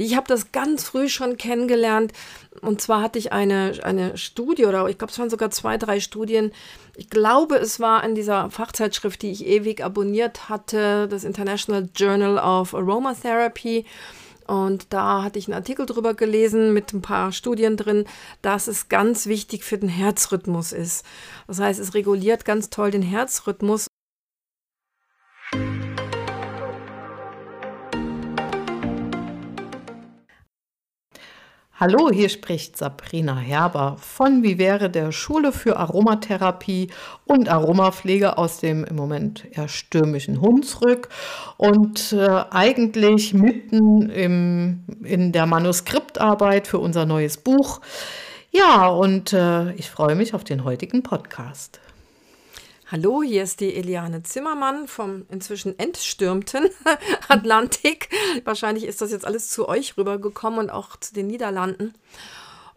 Ich habe das ganz früh schon kennengelernt. Und zwar hatte ich eine, eine Studie oder ich glaube, es waren sogar zwei, drei Studien. Ich glaube, es war in dieser Fachzeitschrift, die ich ewig abonniert hatte, das International Journal of Aromatherapy. Und da hatte ich einen Artikel drüber gelesen mit ein paar Studien drin, dass es ganz wichtig für den Herzrhythmus ist. Das heißt, es reguliert ganz toll den Herzrhythmus Hallo, hier spricht Sabrina Herber von Wie wäre der Schule für Aromatherapie und Aromapflege aus dem im Moment eher stürmischen Hunsrück und äh, eigentlich mitten im, in der Manuskriptarbeit für unser neues Buch. Ja, und äh, ich freue mich auf den heutigen Podcast. Hallo, hier ist die Eliane Zimmermann vom inzwischen entstürmten Atlantik. Wahrscheinlich ist das jetzt alles zu euch rübergekommen und auch zu den Niederlanden.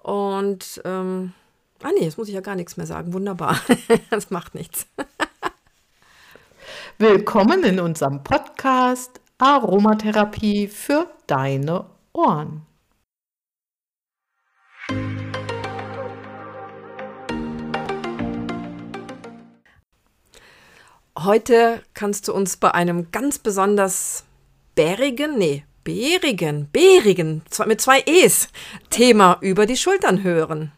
Und, ähm, ah nee, jetzt muss ich ja gar nichts mehr sagen. Wunderbar. das macht nichts. Willkommen in unserem Podcast Aromatherapie für deine Ohren. Heute kannst du uns bei einem ganz besonders bärigen, nee, bärigen, bärigen, mit zwei E's, Thema über die Schultern hören.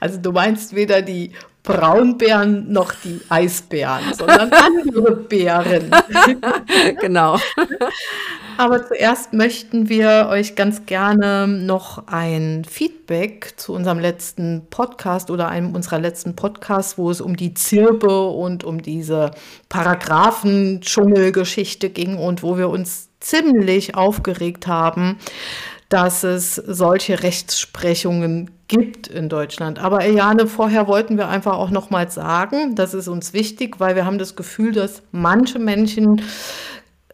Also du meinst weder die Braunbären noch die Eisbären, sondern andere Bären. genau. Aber zuerst möchten wir euch ganz gerne noch ein Feedback zu unserem letzten Podcast oder einem unserer letzten Podcasts, wo es um die Zirpe und um diese Paragraphen-Dschungelgeschichte ging und wo wir uns ziemlich aufgeregt haben, dass es solche Rechtsprechungen gibt in Deutschland. Aber Eliane, vorher wollten wir einfach auch noch mal sagen, das ist uns wichtig, weil wir haben das Gefühl, dass manche Menschen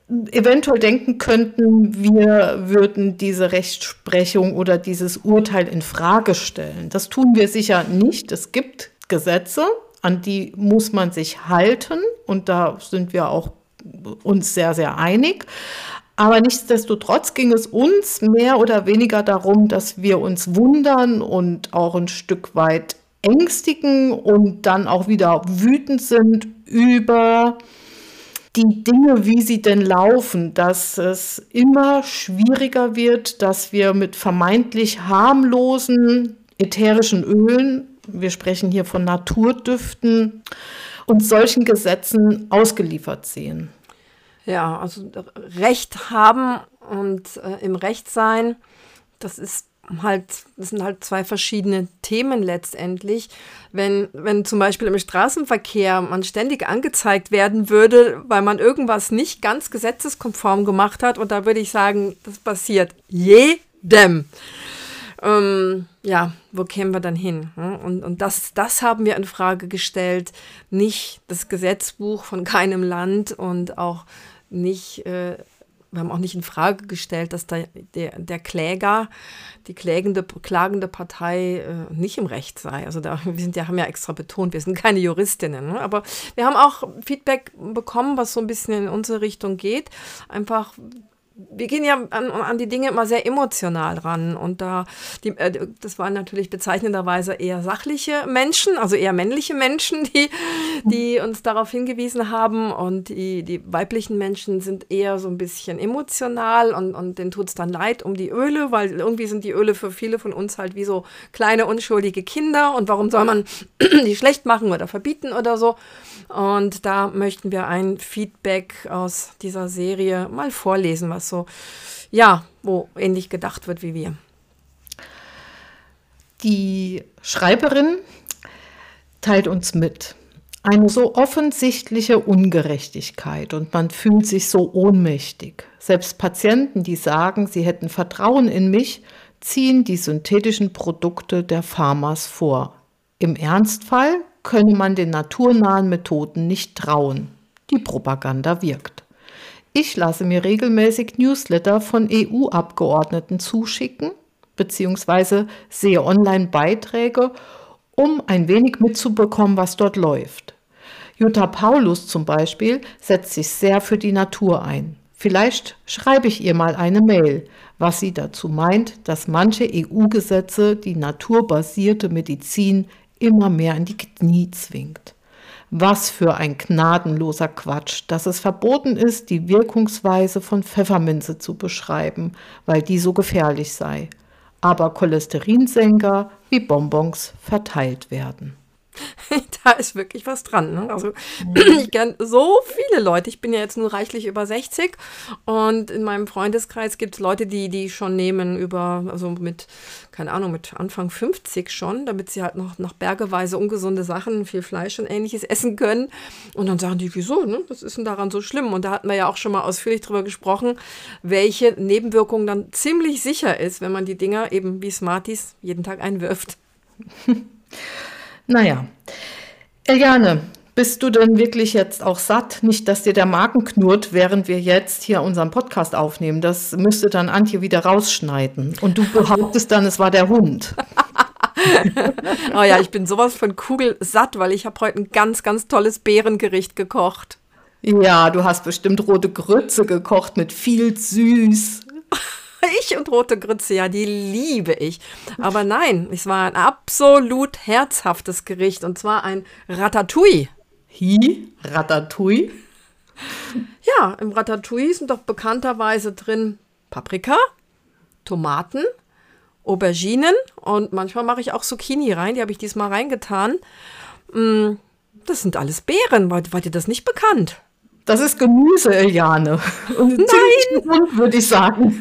eventuell denken könnten, wir würden diese Rechtsprechung oder dieses Urteil in Frage stellen. Das tun wir sicher nicht. Es gibt Gesetze, an die muss man sich halten und da sind wir auch uns sehr, sehr einig. Aber nichtsdestotrotz ging es uns mehr oder weniger darum, dass wir uns wundern und auch ein Stück weit ängstigen und dann auch wieder wütend sind über die Dinge, wie sie denn laufen, dass es immer schwieriger wird, dass wir mit vermeintlich harmlosen ätherischen Ölen, wir sprechen hier von Naturdüften, und solchen Gesetzen ausgeliefert sehen. Ja, also Recht haben und äh, im Recht sein, das ist halt, das sind halt zwei verschiedene Themen letztendlich. Wenn, wenn zum Beispiel im Straßenverkehr man ständig angezeigt werden würde, weil man irgendwas nicht ganz gesetzeskonform gemacht hat, und da würde ich sagen, das passiert jedem. Ähm, ja, wo kämen wir dann hin? Hm? Und, und das, das haben wir in Frage gestellt, nicht das Gesetzbuch von keinem Land und auch nicht äh, wir haben auch nicht in Frage gestellt, dass da der, der Kläger, die klägende, klagende Partei äh, nicht im Recht sei. Also da, wir sind ja, haben ja extra betont, wir sind keine Juristinnen. Ne? Aber wir haben auch Feedback bekommen, was so ein bisschen in unsere Richtung geht. Einfach wir gehen ja an, an, die Dinge immer sehr emotional ran. Und da, die, äh, das waren natürlich bezeichnenderweise eher sachliche Menschen, also eher männliche Menschen, die, die uns darauf hingewiesen haben. Und die, die weiblichen Menschen sind eher so ein bisschen emotional und, und denen tut es dann leid um die Öle, weil irgendwie sind die Öle für viele von uns halt wie so kleine, unschuldige Kinder. Und warum soll man die schlecht machen oder verbieten oder so? Und da möchten wir ein Feedback aus dieser Serie mal vorlesen, was so, ja, wo ähnlich gedacht wird wie wir. Die Schreiberin teilt uns mit. Eine so offensichtliche Ungerechtigkeit und man fühlt sich so ohnmächtig. Selbst Patienten, die sagen, sie hätten Vertrauen in mich, ziehen die synthetischen Produkte der Pharmas vor. Im Ernstfall könne man den naturnahen Methoden nicht trauen. Die Propaganda wirkt. Ich lasse mir regelmäßig Newsletter von EU-Abgeordneten zuschicken, beziehungsweise sehe Online-Beiträge, um ein wenig mitzubekommen, was dort läuft. Jutta Paulus zum Beispiel setzt sich sehr für die Natur ein. Vielleicht schreibe ich ihr mal eine Mail, was sie dazu meint, dass manche EU-Gesetze die naturbasierte Medizin immer mehr in die Knie zwingt. Was für ein gnadenloser Quatsch, dass es verboten ist, die Wirkungsweise von Pfefferminze zu beschreiben, weil die so gefährlich sei. Aber Cholesterinsenker wie Bonbons verteilt werden. da ist wirklich was dran. Ne? Also mhm. ich kenne so viele Leute. Ich bin ja jetzt nur reichlich über 60 und in meinem Freundeskreis gibt es Leute, die die schon nehmen über, also mit, keine Ahnung, mit Anfang 50 schon, damit sie halt noch, noch bergeweise ungesunde Sachen, viel Fleisch und ähnliches essen können. Und dann sagen die, wieso, ne? Was ist denn daran so schlimm? Und da hatten wir ja auch schon mal ausführlich drüber gesprochen, welche Nebenwirkung dann ziemlich sicher ist, wenn man die Dinger eben wie Smarties jeden Tag einwirft. Naja, Eliane, bist du denn wirklich jetzt auch satt? Nicht, dass dir der Magen knurrt, während wir jetzt hier unseren Podcast aufnehmen. Das müsste dann Antje wieder rausschneiden. Und du behauptest dann, es war der Hund. oh ja, ich bin sowas von kugelsatt, weil ich habe heute ein ganz, ganz tolles Beerengericht gekocht. Ja, du hast bestimmt rote Grütze gekocht mit viel Süß. Ich und rote Grütze, ja, die liebe ich. Aber nein, es war ein absolut herzhaftes Gericht und zwar ein Ratatouille. Hi? Ratatouille? Ja, im Ratatouille sind doch bekannterweise drin Paprika, Tomaten, Auberginen und manchmal mache ich auch Zucchini rein. Die habe ich diesmal reingetan. Mm, das sind alles Beeren. War, war dir das nicht bekannt? Das ist Gemüse, Eliane. Und Nein! würde ich sagen.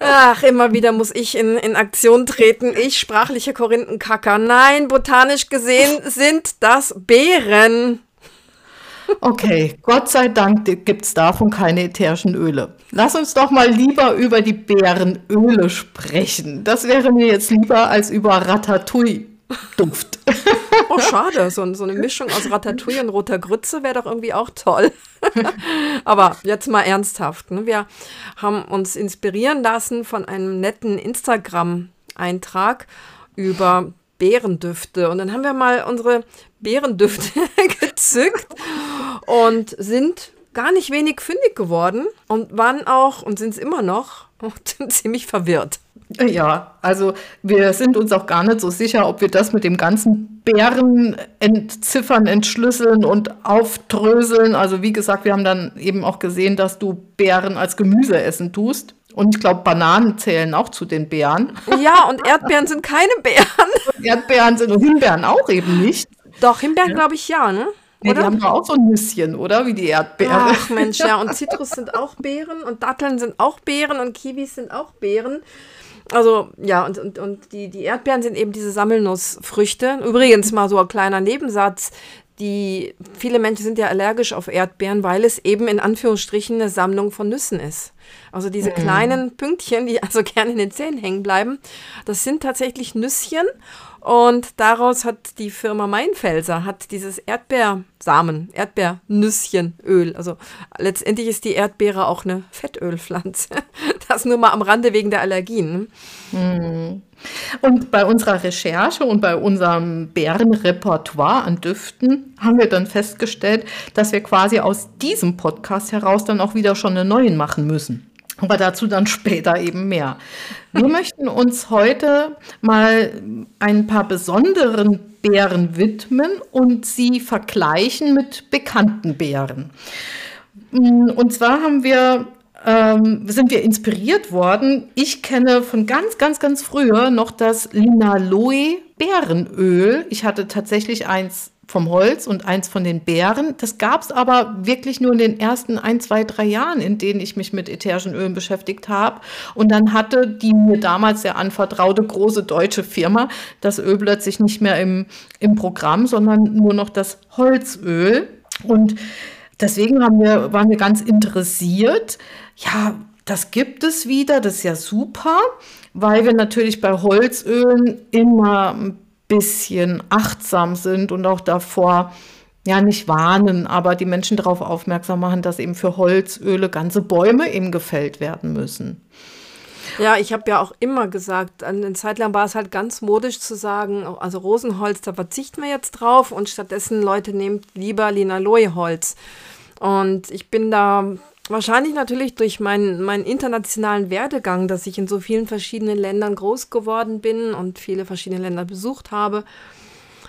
Ach, immer wieder muss ich in, in Aktion treten. Ich, sprachliche Korinthenkacker. Nein, botanisch gesehen sind das Beeren. Okay, Gott sei Dank gibt es davon keine ätherischen Öle. Lass uns doch mal lieber über die Beerenöle sprechen. Das wäre mir jetzt lieber als über Ratatouille-Duft. Oh, schade. So, so, eine Mischung aus Ratatouille und roter Grütze wäre doch irgendwie auch toll. Aber jetzt mal ernsthaft. Ne? Wir haben uns inspirieren lassen von einem netten Instagram-Eintrag über Beerendüfte. Und dann haben wir mal unsere Beerendüfte gezückt und sind gar nicht wenig fündig geworden und waren auch und sind es immer noch ziemlich verwirrt. Ja, also wir sind uns auch gar nicht so sicher, ob wir das mit dem ganzen Bären entziffern, entschlüsseln und aufdröseln. Also wie gesagt, wir haben dann eben auch gesehen, dass du Beeren als Gemüse essen tust. Und ich glaube, Bananen zählen auch zu den Beeren. Ja, und Erdbeeren sind keine Beeren. Erdbeeren sind und Himbeeren auch eben nicht. Doch, Himbeeren ja. glaube ich ja, ne? Nee, die haben doch auch so ein Nüsschen, oder? Wie die Erdbeeren. Ach Mensch, ja. Und Zitrus sind auch Beeren und Datteln sind auch Beeren und Kiwis sind auch Beeren. Also ja, und, und, und die, die Erdbeeren sind eben diese Sammelnussfrüchte. Übrigens mal so ein kleiner Nebensatz. Die, viele Menschen sind ja allergisch auf Erdbeeren, weil es eben in Anführungsstrichen eine Sammlung von Nüssen ist. Also diese mhm. kleinen Pünktchen, die also gerne in den Zähnen hängen bleiben, das sind tatsächlich Nüsschen. Und daraus hat die Firma Mainfelser hat dieses Erdbeersamen, Erdbeernüsschenöl. Also letztendlich ist die Erdbeere auch eine Fettölpflanze. Das nur mal am Rande wegen der Allergien. Mhm. Und bei unserer Recherche und bei unserem Bärenrepertoire an Düften haben wir dann festgestellt, dass wir quasi aus diesem Podcast heraus dann auch wieder schon einen neuen machen müssen. Aber dazu dann später eben mehr. Wir möchten uns heute mal ein paar besonderen Bären widmen und sie vergleichen mit bekannten Bären. Und zwar haben wir ähm, sind wir inspiriert worden. Ich kenne von ganz, ganz, ganz früher noch das Linaloe Bärenöl. Ich hatte tatsächlich eins vom Holz und eins von den Beeren. Das gab es aber wirklich nur in den ersten ein, zwei, drei Jahren, in denen ich mich mit ätherischen Ölen beschäftigt habe. Und dann hatte die mir damals sehr anvertraute große deutsche Firma das Öl plötzlich nicht mehr im, im Programm, sondern nur noch das Holzöl. Und deswegen haben wir, waren wir ganz interessiert. Ja, das gibt es wieder, das ist ja super, weil wir natürlich bei Holzölen immer bisschen achtsam sind und auch davor ja nicht warnen, aber die Menschen darauf aufmerksam machen, dass eben für Holzöle ganze Bäume eben gefällt werden müssen. Ja, ich habe ja auch immer gesagt, eine Zeit lang war es halt ganz modisch zu sagen, also Rosenholz, da verzichten wir jetzt drauf und stattdessen Leute nehmt lieber Linaloe-Holz. Und ich bin da wahrscheinlich natürlich durch meinen, meinen internationalen Werdegang, dass ich in so vielen verschiedenen Ländern groß geworden bin und viele verschiedene Länder besucht habe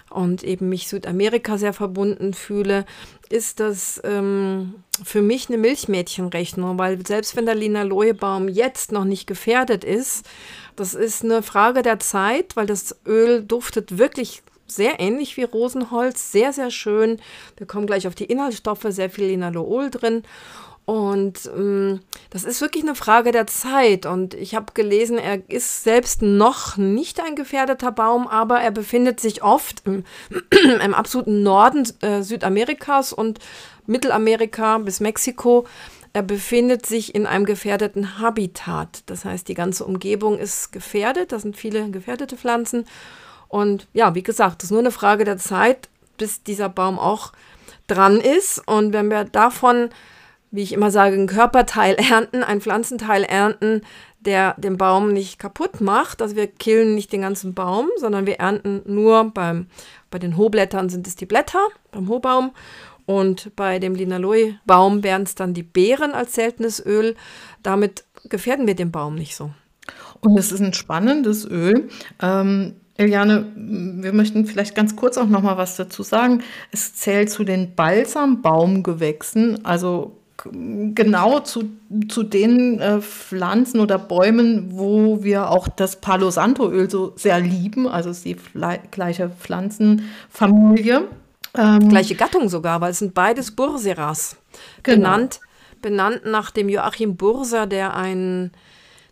und eben mich Südamerika sehr verbunden fühle, ist das ähm, für mich eine Milchmädchenrechnung, weil selbst wenn der Linaloebaum jetzt noch nicht gefährdet ist, das ist eine Frage der Zeit, weil das Öl duftet wirklich sehr ähnlich wie Rosenholz, sehr, sehr schön. Wir kommen gleich auf die Inhaltsstoffe, sehr viel Linalool drin. Und ähm, das ist wirklich eine Frage der Zeit. Und ich habe gelesen, er ist selbst noch nicht ein gefährdeter Baum, aber er befindet sich oft im, im absoluten Norden äh, Südamerikas und Mittelamerika bis Mexiko. Er befindet sich in einem gefährdeten Habitat. Das heißt, die ganze Umgebung ist gefährdet. Da sind viele gefährdete Pflanzen. Und ja, wie gesagt, es ist nur eine Frage der Zeit, bis dieser Baum auch dran ist. Und wenn wir davon wie ich immer sage, ein Körperteil ernten, ein Pflanzenteil ernten, der den Baum nicht kaputt macht. Also wir killen nicht den ganzen Baum, sondern wir ernten nur beim, bei den Hohblättern sind es die Blätter, beim Hohbaum. Und bei dem Linaloe-Baum wären es dann die Beeren als seltenes Öl. Damit gefährden wir den Baum nicht so. Und es ist ein spannendes Öl. Ähm, Eliane, wir möchten vielleicht ganz kurz auch noch mal was dazu sagen. Es zählt zu den Balsambaumgewächsen, also genau zu, zu den äh, Pflanzen oder Bäumen, wo wir auch das Palo Santo Öl so sehr lieben. Also ist die gleiche Pflanzenfamilie. Ähm, Gleiche Gattung sogar, weil es sind beides Burseras. Genau. Benannt, benannt nach dem Joachim Burser, der ein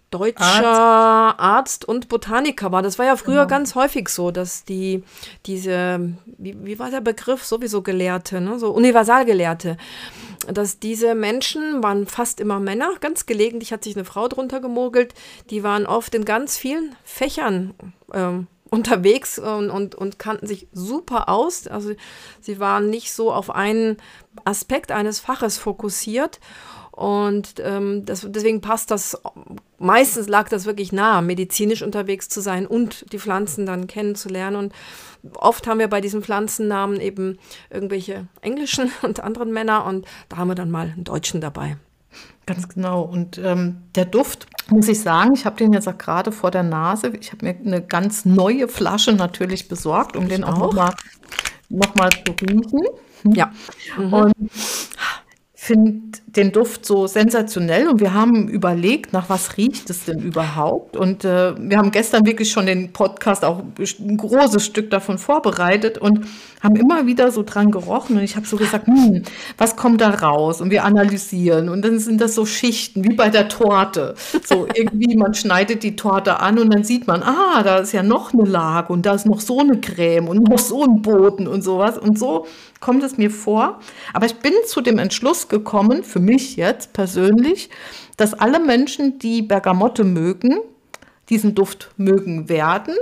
deutscher Arzt. Arzt. und Botaniker war. Das war ja früher genau. ganz häufig so, dass die diese, wie, wie war der Begriff, sowieso Gelehrte, ne? so Universalgelehrte, dass diese Menschen waren fast immer Männer, ganz gelegentlich hat sich eine Frau drunter gemogelt, die waren oft in ganz vielen Fächern ähm, unterwegs und, und, und kannten sich super aus. Also sie waren nicht so auf einen Aspekt eines Faches fokussiert. Und ähm, das, deswegen passt das, meistens lag das wirklich nah, medizinisch unterwegs zu sein und die Pflanzen dann kennenzulernen. Und oft haben wir bei diesen Pflanzennamen eben irgendwelche englischen und anderen Männer und da haben wir dann mal einen Deutschen dabei. Ganz genau. Und ähm, der Duft, muss ich sagen, ich habe den jetzt auch gerade vor der Nase. Ich habe mir eine ganz neue Flasche natürlich besorgt, um ich den auch, auch nochmal noch mal zu riechen. Ja. Mhm. Und finde den Duft so sensationell und wir haben überlegt, nach was riecht es denn überhaupt? Und äh, wir haben gestern wirklich schon den Podcast auch ein großes Stück davon vorbereitet und haben immer wieder so dran gerochen und ich habe so gesagt, hm, was kommt da raus? Und wir analysieren und dann sind das so Schichten wie bei der Torte. So irgendwie, man schneidet die Torte an und dann sieht man, ah, da ist ja noch eine Lage und da ist noch so eine Creme und noch so ein Boden und sowas und so kommt es mir vor. Aber ich bin zu dem Entschluss gekommen, für mich jetzt persönlich, dass alle Menschen, die Bergamotte mögen, diesen Duft mögen werden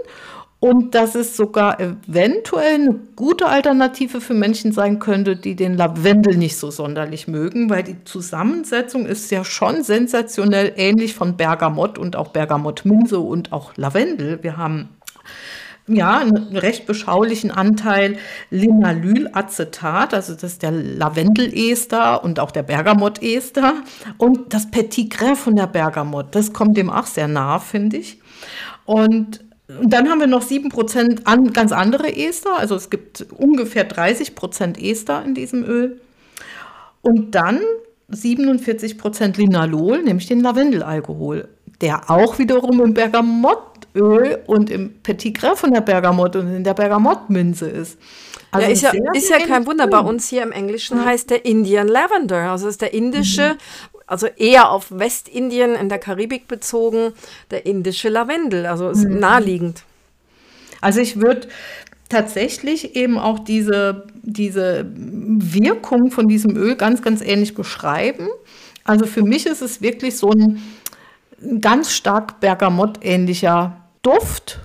und dass es sogar eventuell eine gute Alternative für Menschen sein könnte, die den Lavendel nicht so sonderlich mögen, weil die Zusammensetzung ist ja schon sensationell ähnlich von Bergamott und auch Bergamottminze und auch Lavendel. Wir haben ja, einen recht beschaulichen Anteil Linalylacetat, also das ist der Lavendelester und auch der Bergamottester und das Petit Grain von der Bergamott, das kommt dem auch sehr nah, finde ich. Und dann haben wir noch 7% an, ganz andere Ester, also es gibt ungefähr 30% Ester in diesem Öl. Und dann 47% Linalol, nämlich den Lavendelalkohol, der auch wiederum im Bergamott Öl und im Petit Grain von der Bergamott und in der Bergamottminze ist. Also ja, ist ja, ist ja kein Wunder. Bei uns hier im Englischen ja. heißt der Indian Lavender. Also ist der indische, mhm. also eher auf Westindien in der Karibik bezogen, der indische Lavendel. Also ist mhm. naheliegend. Also ich würde tatsächlich eben auch diese, diese Wirkung von diesem Öl ganz, ganz ähnlich beschreiben. Also für mich ist es wirklich so ein ganz stark Bergamott-ähnlicher Duft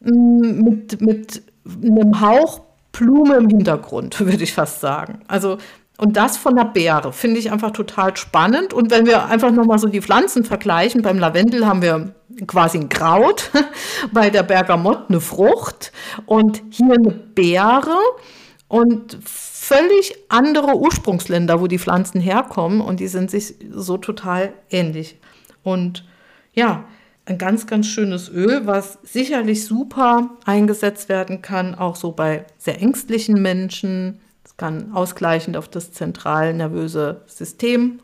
mm, mit, mit einem Hauch Blume im Hintergrund, würde ich fast sagen. Also und das von der Beere finde ich einfach total spannend. Und wenn wir einfach nochmal so die Pflanzen vergleichen, beim Lavendel haben wir quasi ein Kraut, bei der Bergamott eine Frucht und hier eine Beere. und völlig andere Ursprungsländer, wo die Pflanzen herkommen und die sind sich so total ähnlich. Und ja, ein ganz, ganz schönes Öl, was sicherlich super eingesetzt werden kann, auch so bei sehr ängstlichen Menschen. Es kann ausgleichend auf das zentralnervöse System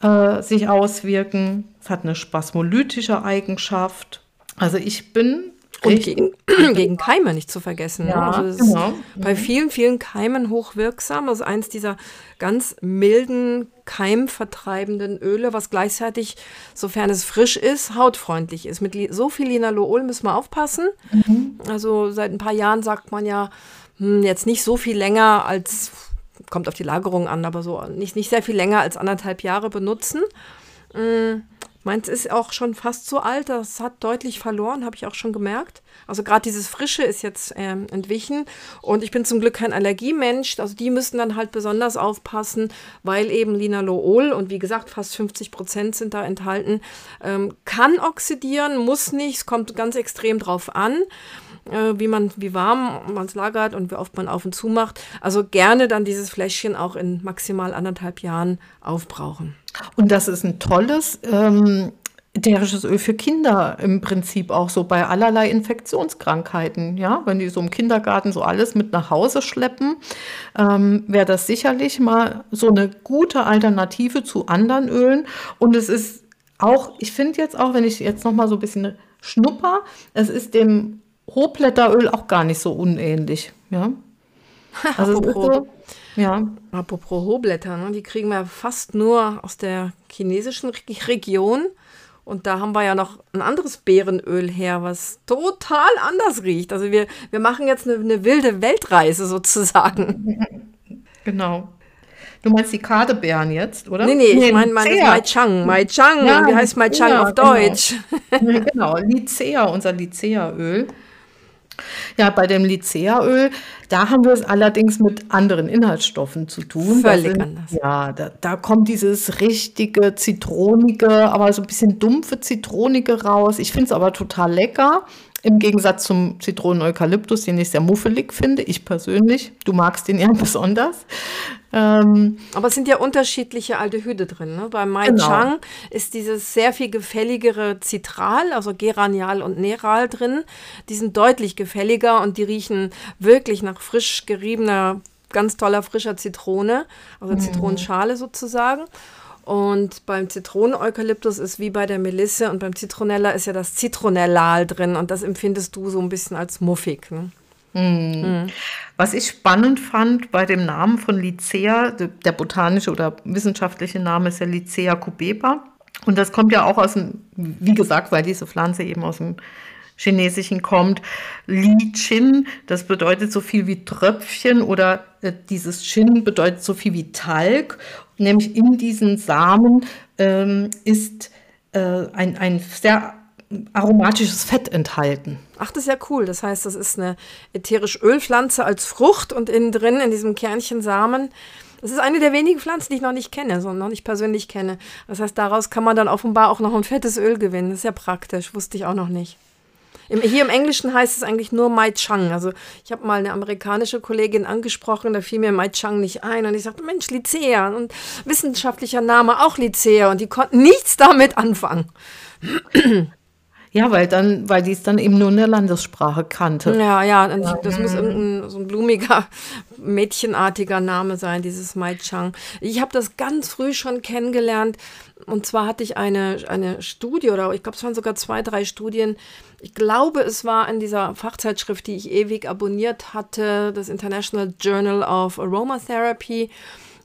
äh, sich auswirken. Es hat eine spasmolytische Eigenschaft. Also ich bin und gegen, gegen, Keime nicht zu vergessen. Ne? Ja, ne? also genau. bei mhm. vielen, vielen Keimen hochwirksam. Also eins dieser ganz milden, keimvertreibenden Öle, was gleichzeitig, sofern es frisch ist, hautfreundlich ist. Mit so viel Linalool müssen wir aufpassen. Mhm. Also seit ein paar Jahren sagt man ja, hm, jetzt nicht so viel länger als, kommt auf die Lagerung an, aber so nicht, nicht sehr viel länger als anderthalb Jahre benutzen. Mhm. Meins ist auch schon fast so alt, das hat deutlich verloren, habe ich auch schon gemerkt. Also gerade dieses Frische ist jetzt ähm, entwichen und ich bin zum Glück kein Allergiemensch. Also die müssen dann halt besonders aufpassen, weil eben Linalool und wie gesagt fast 50 Prozent sind da enthalten, ähm, kann oxidieren, muss nicht, es kommt ganz extrem drauf an äh, wie man, wie warm man es lagert und wie oft man auf und zu macht. Also gerne dann dieses Fläschchen auch in maximal anderthalb Jahren aufbrauchen. Und das ist ein tolles ähm, ätherisches Öl für Kinder im Prinzip auch so bei allerlei Infektionskrankheiten. Ja, wenn die so im Kindergarten so alles mit nach Hause schleppen, ähm, wäre das sicherlich mal so eine gute Alternative zu anderen Ölen. Und es ist auch, ich finde jetzt auch, wenn ich jetzt noch mal so ein bisschen schnupper, es ist dem Rohblätteröl auch gar nicht so unähnlich. Ja, also so, ja. Apropos Rohblätter, ne? die kriegen wir fast nur aus der chinesischen Region. Und da haben wir ja noch ein anderes Beerenöl her, was total anders riecht. Also wir, wir machen jetzt eine, eine wilde Weltreise sozusagen. Genau. Du meinst die Kadebeeren jetzt, oder? Nee, nee, ich meine mein, Mai Chang. Mai Chang, ja, wie heißt Mai Chang ja, auf genau. Deutsch? Genau, genau. Lycea, unser Lycea-Öl. Ja, bei dem Lycea-Öl, da haben wir es allerdings mit anderen Inhaltsstoffen zu tun. Völlig sind, anders. Ja, da, da, kommt dieses richtige Zitronige, aber so ein bisschen dumpfe Zitronige raus. Ich finde es aber total lecker. Im Gegensatz zum Zitronen-Eukalyptus, den ich sehr muffelig finde, ich persönlich. Du magst den ja besonders. Ähm, Aber es sind ja unterschiedliche Aldehyde drin. Ne? Beim Mai genau. Chang ist dieses sehr viel gefälligere Citral, also Geranial und Neral drin. Die sind deutlich gefälliger und die riechen wirklich nach frisch geriebener, ganz toller frischer Zitrone, also mhm. Zitronenschale sozusagen. Und beim Zitronen-Eukalyptus ist wie bei der Melisse und beim Zitronella ist ja das Zitronellal drin und das empfindest du so ein bisschen als muffig. Ne? Mhm. Was ich spannend fand bei dem Namen von Lycea, der botanische oder wissenschaftliche Name ist ja Lycea cubeba. Und das kommt ja auch aus dem, wie gesagt, weil diese Pflanze eben aus dem Chinesischen kommt. Li Chin, das bedeutet so viel wie Tröpfchen oder äh, dieses Chin bedeutet so viel wie Talg. Nämlich in diesen Samen ähm, ist äh, ein, ein sehr aromatisches Fett enthalten. Ach, das ist ja cool. Das heißt, das ist eine ätherische Ölpflanze als Frucht und innen drin in diesem Kernchen Samen. Das ist eine der wenigen Pflanzen, die ich noch nicht kenne, sondern noch nicht persönlich kenne. Das heißt, daraus kann man dann offenbar auch noch ein fettes Öl gewinnen. Das ist ja praktisch, wusste ich auch noch nicht. Im, hier im Englischen heißt es eigentlich nur Mai Chang. Also ich habe mal eine amerikanische Kollegin angesprochen, da fiel mir Mai Chang nicht ein. Und ich sagte, Mensch, Lycea und wissenschaftlicher Name auch Lycea. Und die konnten nichts damit anfangen. Ja, weil dann, weil die es dann eben nur in der Landessprache kannte. Ja, ja, ja. das muss irgendein so ein blumiger, mädchenartiger Name sein, dieses Mai Chang. Ich habe das ganz früh schon kennengelernt. Und zwar hatte ich eine, eine Studie, oder ich glaube, es waren sogar zwei, drei Studien. Ich glaube, es war in dieser Fachzeitschrift, die ich ewig abonniert hatte, das International Journal of Aromatherapy.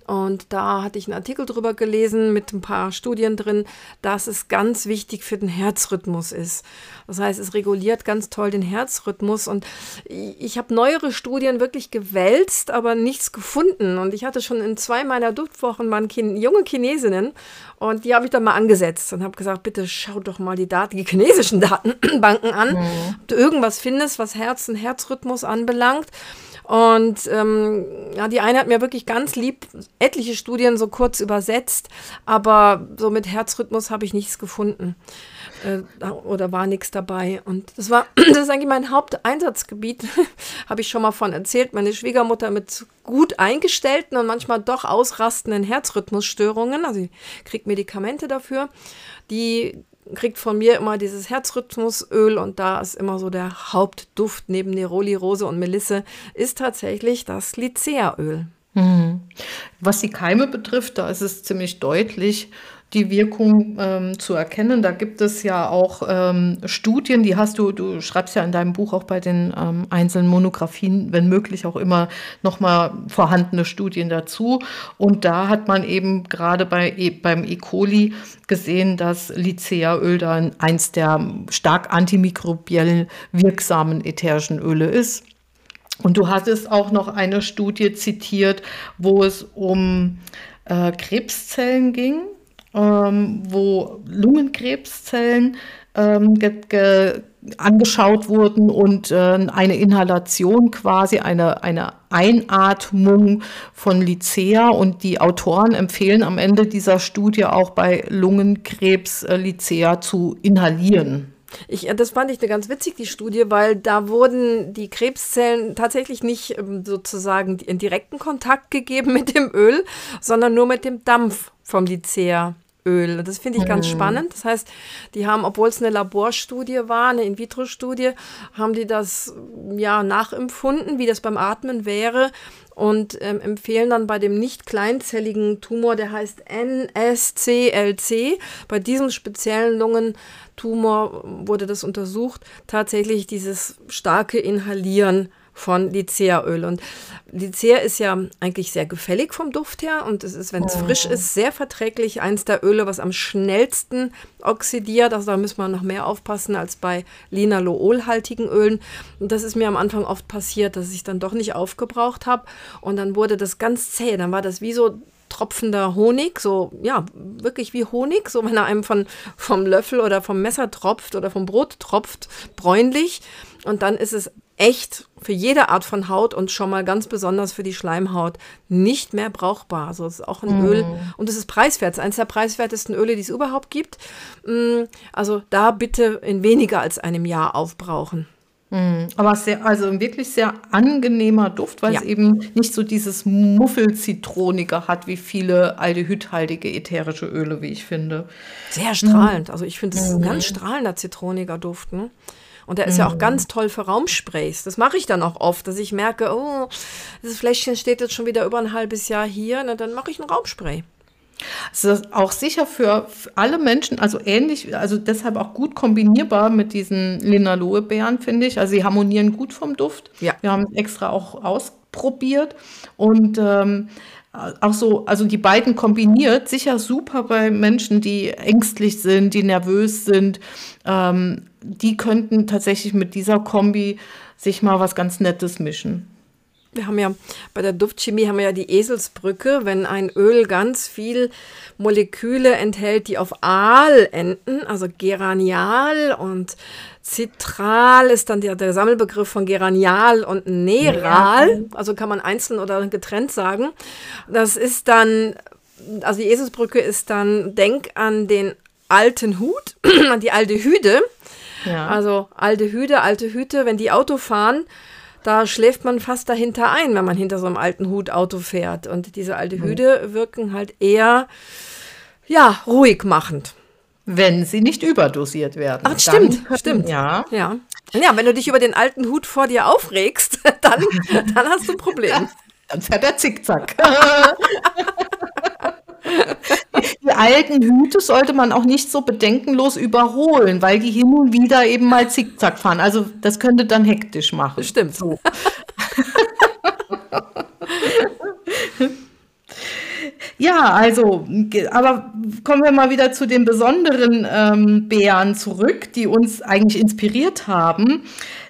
Und da hatte ich einen Artikel drüber gelesen mit ein paar Studien drin, dass es ganz wichtig für den Herzrhythmus ist. Das heißt, es reguliert ganz toll den Herzrhythmus. Und ich habe neuere Studien wirklich gewälzt, aber nichts gefunden. Und ich hatte schon in zwei meiner Duftwochen waren junge Chinesinnen und die habe ich dann mal angesetzt und habe gesagt, bitte schau doch mal die Daten, die chinesischen Datenbanken an, mhm. ob du irgendwas findest, was Herz und Herzrhythmus anbelangt. Und ähm, ja, die eine hat mir wirklich ganz lieb etliche Studien so kurz übersetzt, aber so mit Herzrhythmus habe ich nichts gefunden äh, oder war nichts dabei. Und das war, das ist eigentlich mein Haupteinsatzgebiet, habe ich schon mal von erzählt. Meine Schwiegermutter mit gut eingestellten und manchmal doch ausrastenden Herzrhythmusstörungen, also sie kriegt Medikamente dafür, die kriegt von mir immer dieses Herzrhythmusöl und da ist immer so der Hauptduft neben Neroli, Rose und Melisse, ist tatsächlich das Lycea-Öl. Mhm. Was die Keime betrifft, da ist es ziemlich deutlich, die Wirkung ähm, zu erkennen. Da gibt es ja auch ähm, Studien, die hast du, du schreibst ja in deinem Buch auch bei den ähm, einzelnen Monographien, wenn möglich auch immer nochmal vorhandene Studien dazu. Und da hat man eben gerade bei, e, beim E. coli gesehen, dass Lycea-Öl dann eins der stark antimikrobiell wirksamen ätherischen Öle ist. Und du hattest auch noch eine Studie zitiert, wo es um äh, Krebszellen ging ähm, wo Lungenkrebszellen ähm, angeschaut wurden und äh, eine Inhalation quasi, eine, eine Einatmung von Lycea. Und die Autoren empfehlen am Ende dieser Studie auch bei Lungenkrebs äh, Lycea zu inhalieren. Ich, das fand ich ganz witzig, die Studie, weil da wurden die Krebszellen tatsächlich nicht ähm, sozusagen in direkten Kontakt gegeben mit dem Öl, sondern nur mit dem Dampf vom Lycea. Öl. Das finde ich ganz mhm. spannend. Das heißt, die haben, obwohl es eine Laborstudie war, eine In-vitro-Studie, haben die das ja nachempfunden, wie das beim Atmen wäre und ähm, empfehlen dann bei dem nicht kleinzelligen Tumor, der heißt NSCLC, bei diesem speziellen Lungentumor wurde das untersucht, tatsächlich dieses starke Inhalieren von Lycea-Öl. Und Lycea ist ja eigentlich sehr gefällig vom Duft her und es ist, wenn es oh. frisch ist, sehr verträglich. Eins der Öle, was am schnellsten oxidiert. Also da müssen wir noch mehr aufpassen als bei linaloolhaltigen Ölen. Und das ist mir am Anfang oft passiert, dass ich dann doch nicht aufgebraucht habe. Und dann wurde das ganz zäh. Dann war das wie so tropfender Honig, so ja, wirklich wie Honig, so wenn er einem von, vom Löffel oder vom Messer tropft oder vom Brot tropft, bräunlich. Und dann ist es echt für jede Art von Haut und schon mal ganz besonders für die Schleimhaut nicht mehr brauchbar. Also es ist auch ein mm. Öl und es ist preiswert. Es ist eines der preiswertesten Öle, die es überhaupt gibt. Mm, also da bitte in weniger als einem Jahr aufbrauchen. Mm. Aber sehr, also ein wirklich sehr angenehmer Duft, weil ja. es eben nicht so dieses Muffelzitronige hat wie viele aldehydhaltige ätherische Öle, wie ich finde. Sehr strahlend. Also ich finde es ist ein ganz strahlender zitroniger Duft. Ne? Und der ist mhm. ja auch mhm. ganz toll für Raumsprays. Das mache ich dann auch oft, dass ich merke, oh, das Fläschchen steht jetzt schon wieder über ein halbes Jahr hier, na, dann mache ich ein Raumspray. Es ist auch sicher für alle Menschen, also ähnlich, also deshalb auch gut kombinierbar mit diesen Linaloe-Beeren, finde ich. Also sie harmonieren gut vom Duft. Ja. Wir haben es extra auch ausprobiert und ähm, auch so, also die beiden kombiniert, sicher super bei Menschen, die ängstlich sind, die nervös sind. Ähm, die könnten tatsächlich mit dieser Kombi sich mal was ganz Nettes mischen. Wir haben ja bei der Duftchemie haben wir ja die Eselsbrücke, wenn ein Öl ganz viel Moleküle enthält, die auf Al enden, also Geranial und Citral ist dann der, der Sammelbegriff von Geranial und Neral, also kann man einzeln oder getrennt sagen. Das ist dann, also die Eselsbrücke ist dann, denk an den alten Hut, an die Aldehyde. Ja. Also Aldehyde, alte Hüte, wenn die Auto fahren, da schläft man fast dahinter ein, wenn man hinter so einem alten Hut Auto fährt. Und diese Aldehüde mhm. wirken halt eher, ja, ruhig machend. Wenn sie nicht überdosiert werden. Ach, stimmt, stimmt. Ja. ja. Ja, wenn du dich über den alten Hut vor dir aufregst, dann, dann hast du ein Problem. Dann fährt er zickzack. die alten Hüte sollte man auch nicht so bedenkenlos überholen, weil die hin und wieder eben mal zickzack fahren. Also das könnte dann hektisch machen. Stimmt. So. Ja, also, aber kommen wir mal wieder zu den besonderen ähm, Bären zurück, die uns eigentlich inspiriert haben.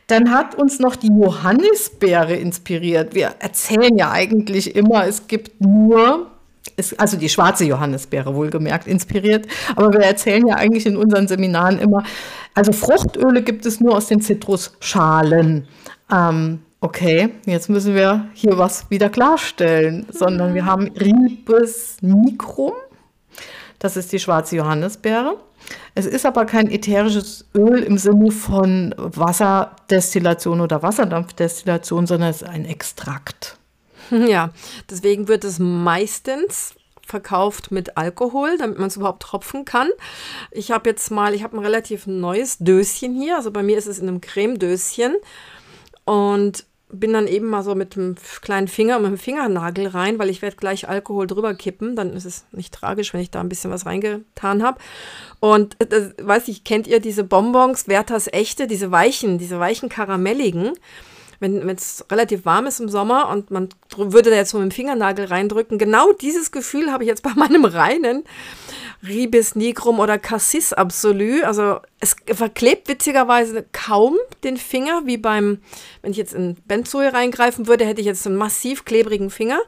Dann hat uns noch die Johannisbeere inspiriert. Wir erzählen ja eigentlich immer, es gibt nur ist also die schwarze Johannisbeere wohlgemerkt inspiriert. Aber wir erzählen ja eigentlich in unseren Seminaren immer, also Fruchtöle gibt es nur aus den Zitrusschalen. Ähm, okay, jetzt müssen wir hier was wieder klarstellen, sondern wir haben Ribes nigrum, das ist die schwarze Johannisbeere. Es ist aber kein ätherisches Öl im Sinne von Wasserdestillation oder Wasserdampfdestillation, sondern es ist ein Extrakt. Ja, deswegen wird es meistens verkauft mit Alkohol, damit man es überhaupt tropfen kann. Ich habe jetzt mal, ich habe ein relativ neues Döschen hier. Also bei mir ist es in einem Cremedöschen. Und bin dann eben mal so mit dem kleinen Finger, mit dem Fingernagel rein, weil ich werde gleich Alkohol drüber kippen. Dann ist es nicht tragisch, wenn ich da ein bisschen was reingetan habe. Und äh, weiß ich, kennt ihr diese Bonbons, Werthers echte, diese weichen, diese weichen karamelligen? Wenn es relativ warm ist im Sommer und man würde da jetzt mit dem Fingernagel reindrücken, genau dieses Gefühl habe ich jetzt bei meinem reinen Ribis nigrum oder Cassis absolu. Also es verklebt witzigerweise kaum den Finger, wie beim, wenn ich jetzt in Benzoe reingreifen würde, hätte ich jetzt einen massiv klebrigen Finger.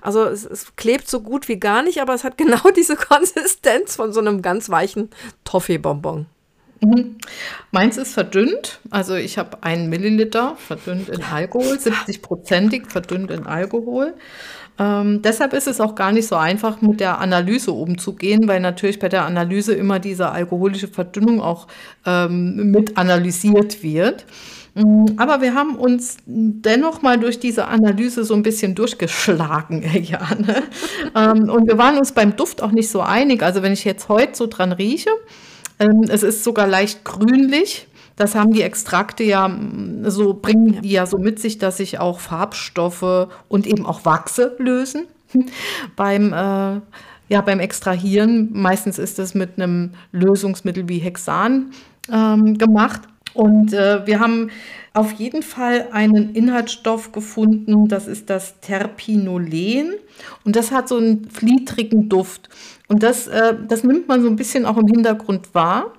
Also es, es klebt so gut wie gar nicht, aber es hat genau diese Konsistenz von so einem ganz weichen Toffee-Bonbon. Mhm. Meins ist verdünnt. Also ich habe einen Milliliter verdünnt in Alkohol, 70-prozentig verdünnt in Alkohol. Ähm, deshalb ist es auch gar nicht so einfach, mit der Analyse umzugehen, weil natürlich bei der Analyse immer diese alkoholische Verdünnung auch ähm, mit analysiert wird. Mm, aber wir haben uns dennoch mal durch diese Analyse so ein bisschen durchgeschlagen, Jane. ähm, und wir waren uns beim Duft auch nicht so einig. Also wenn ich jetzt heute so dran rieche, es ist sogar leicht grünlich. Das haben die Extrakte ja mm, so, bringen die ja so mit sich, dass sich auch Farbstoffe und eben auch Wachse lösen beim, äh, ja, beim Extrahieren. Meistens ist es mit einem Lösungsmittel wie Hexan ähm, gemacht. Und äh, wir haben auf jeden Fall einen Inhaltsstoff gefunden, das ist das Terpinolen. Und das hat so einen fliedrigen Duft. Und das, äh, das nimmt man so ein bisschen auch im Hintergrund wahr.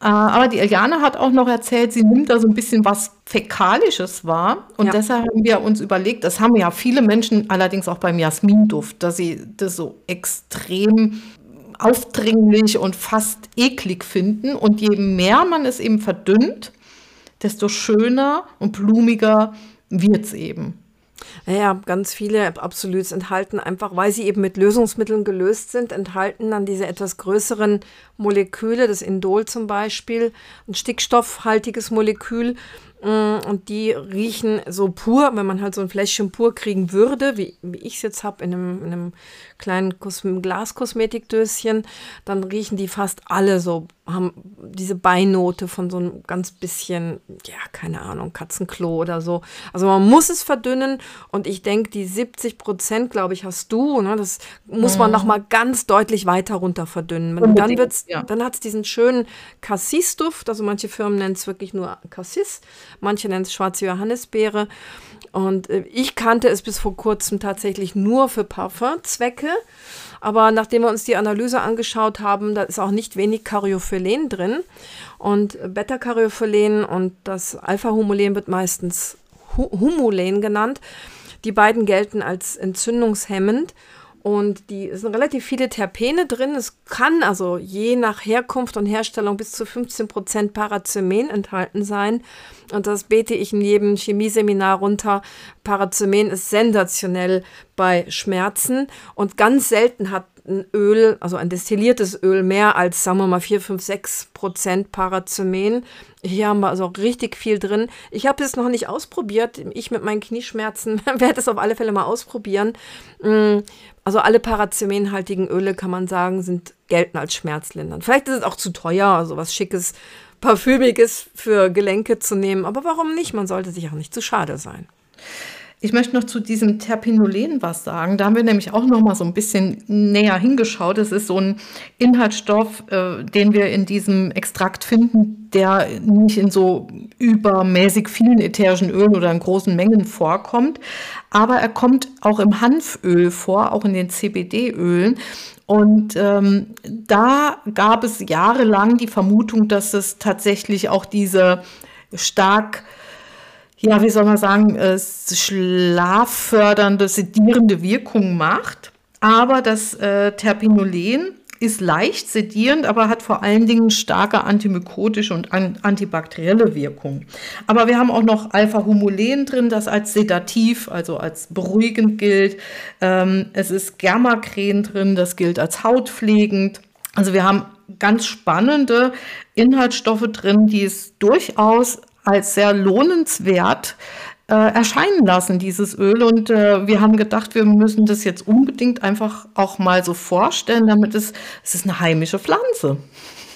Äh, aber die Eliane hat auch noch erzählt, sie nimmt da so ein bisschen was Fäkalisches wahr. Und ja. deshalb haben wir uns überlegt, das haben ja viele Menschen allerdings auch beim Jasminduft, dass sie das so extrem aufdringlich und fast eklig finden. Und je mehr man es eben verdünnt, desto schöner und blumiger wird es eben. Ja, ganz viele Absoluts enthalten einfach, weil sie eben mit Lösungsmitteln gelöst sind, enthalten dann diese etwas größeren Moleküle, das Indol zum Beispiel, ein stickstoffhaltiges Molekül, und die riechen so pur, wenn man halt so ein Fläschchen pur kriegen würde, wie, wie ich es jetzt habe, in einem, in einem kleinen Kos Glaskosmetikdöschen, dann riechen die fast alle so, haben diese Beinote von so einem ganz bisschen, ja, keine Ahnung, Katzenklo oder so. Also man muss es verdünnen und ich denke, die 70 Prozent, glaube ich, hast du, ne, das muss man mhm. noch mal ganz deutlich weiter runter verdünnen. Und dann wird's, ja. dann hat es diesen schönen Cassis-Duft, also manche Firmen nennen es wirklich nur Cassis manche nennen es schwarze Johannisbeere. Und äh, ich kannte es bis vor kurzem tatsächlich nur für Parfumzwecke. Aber nachdem wir uns die Analyse angeschaut haben, da ist auch nicht wenig Karyophylen drin. Und Beta-Karyophylen und das Alpha-Humulen wird meistens Humulen genannt. Die beiden gelten als entzündungshemmend und die sind relativ viele Terpene drin. Es kann also je nach Herkunft und Herstellung bis zu 15% Paracemen enthalten sein. Und das bete ich in jedem Chemieseminar runter. Paracemen ist sensationell bei Schmerzen und ganz selten hat ein Öl, also ein destilliertes Öl, mehr als, sagen wir mal, 4, 5, 6 Prozent Paracemen. Hier haben wir also richtig viel drin. Ich habe es noch nicht ausprobiert. Ich mit meinen Knieschmerzen werde es auf alle Fälle mal ausprobieren. Mm, also alle paracemenhaltigen Öle, kann man sagen, sind gelten als schmerzlindernd. Vielleicht ist es auch zu teuer, so also was Schickes, Parfümiges für Gelenke zu nehmen. Aber warum nicht? Man sollte sich auch nicht zu schade sein. Ich möchte noch zu diesem Terpinolen was sagen. Da haben wir nämlich auch noch mal so ein bisschen näher hingeschaut. Es ist so ein Inhaltsstoff, äh, den wir in diesem Extrakt finden, der nicht in so übermäßig vielen ätherischen Ölen oder in großen Mengen vorkommt. Aber er kommt auch im Hanföl vor, auch in den CBD-Ölen. Und ähm, da gab es jahrelang die Vermutung, dass es tatsächlich auch diese stark ja, wie soll man sagen, schlaffördernde, sedierende Wirkung macht. Aber das äh, Terpinolen ist leicht sedierend, aber hat vor allen Dingen starke antimykotische und antibakterielle Wirkung. Aber wir haben auch noch Alpha-Humulen drin, das als sedativ, also als beruhigend gilt. Ähm, es ist Germakren drin, das gilt als hautpflegend. Also wir haben ganz spannende Inhaltsstoffe drin, die es durchaus als sehr lohnenswert äh, erscheinen lassen, dieses Öl. Und äh, wir haben gedacht, wir müssen das jetzt unbedingt einfach auch mal so vorstellen, damit es, es ist eine heimische Pflanze.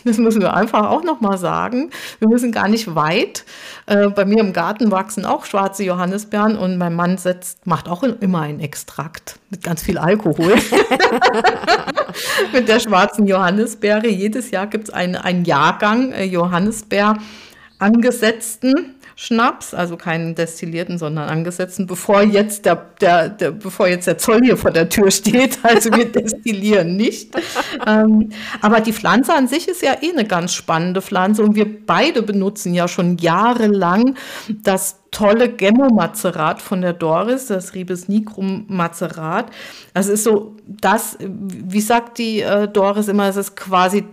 Das müssen wir einfach auch nochmal sagen. Wir müssen gar nicht weit. Äh, bei mir im Garten wachsen auch schwarze Johannisbeeren und mein Mann setzt, macht auch immer einen Extrakt mit ganz viel Alkohol. mit der schwarzen Johannisbeere. Jedes Jahr gibt es einen, einen Jahrgang äh, Johannisbeer angesetzten Schnaps, also keinen destillierten, sondern angesetzten, bevor jetzt der, der, der, bevor jetzt der Zoll hier vor der Tür steht. Also wir destillieren nicht. ähm, aber die Pflanze an sich ist ja eh eine ganz spannende Pflanze und wir beide benutzen ja schon jahrelang das tolle Gemmo-Mazerat von der Doris, das Ribes nigrum-Mazerat. Das ist so das, wie sagt die äh, Doris immer, es ist quasi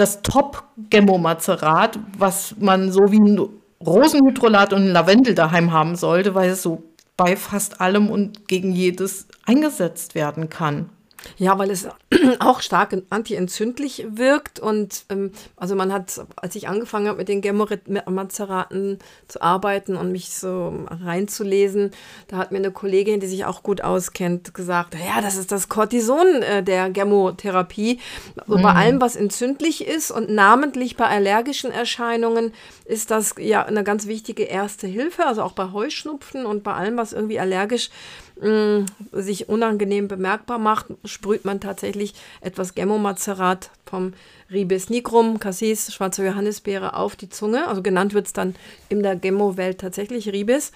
das Top-Gemmo-Mazerat, was man so wie ein Rosenhydrolat und Lavendel daheim haben sollte, weil es so bei fast allem und gegen jedes eingesetzt werden kann. Ja, weil es auch stark antientzündlich wirkt und ähm, also man hat, als ich angefangen habe mit den Gemorit-Mazeraten zu arbeiten und mich so reinzulesen, da hat mir eine Kollegin, die sich auch gut auskennt, gesagt, ja, das ist das Cortison äh, der Gemotherapie. Mhm. Bei allem, was entzündlich ist und namentlich bei allergischen Erscheinungen ist das ja eine ganz wichtige erste Hilfe, also auch bei Heuschnupfen und bei allem, was irgendwie allergisch ist mh, sich unangenehm bemerkbar macht, sprüht man tatsächlich etwas Gemmomazerat vom Ribes nigrum, Cassis, schwarze Johannisbeere auf die Zunge. Also genannt wird es dann in der Gemmo-Welt tatsächlich Ribes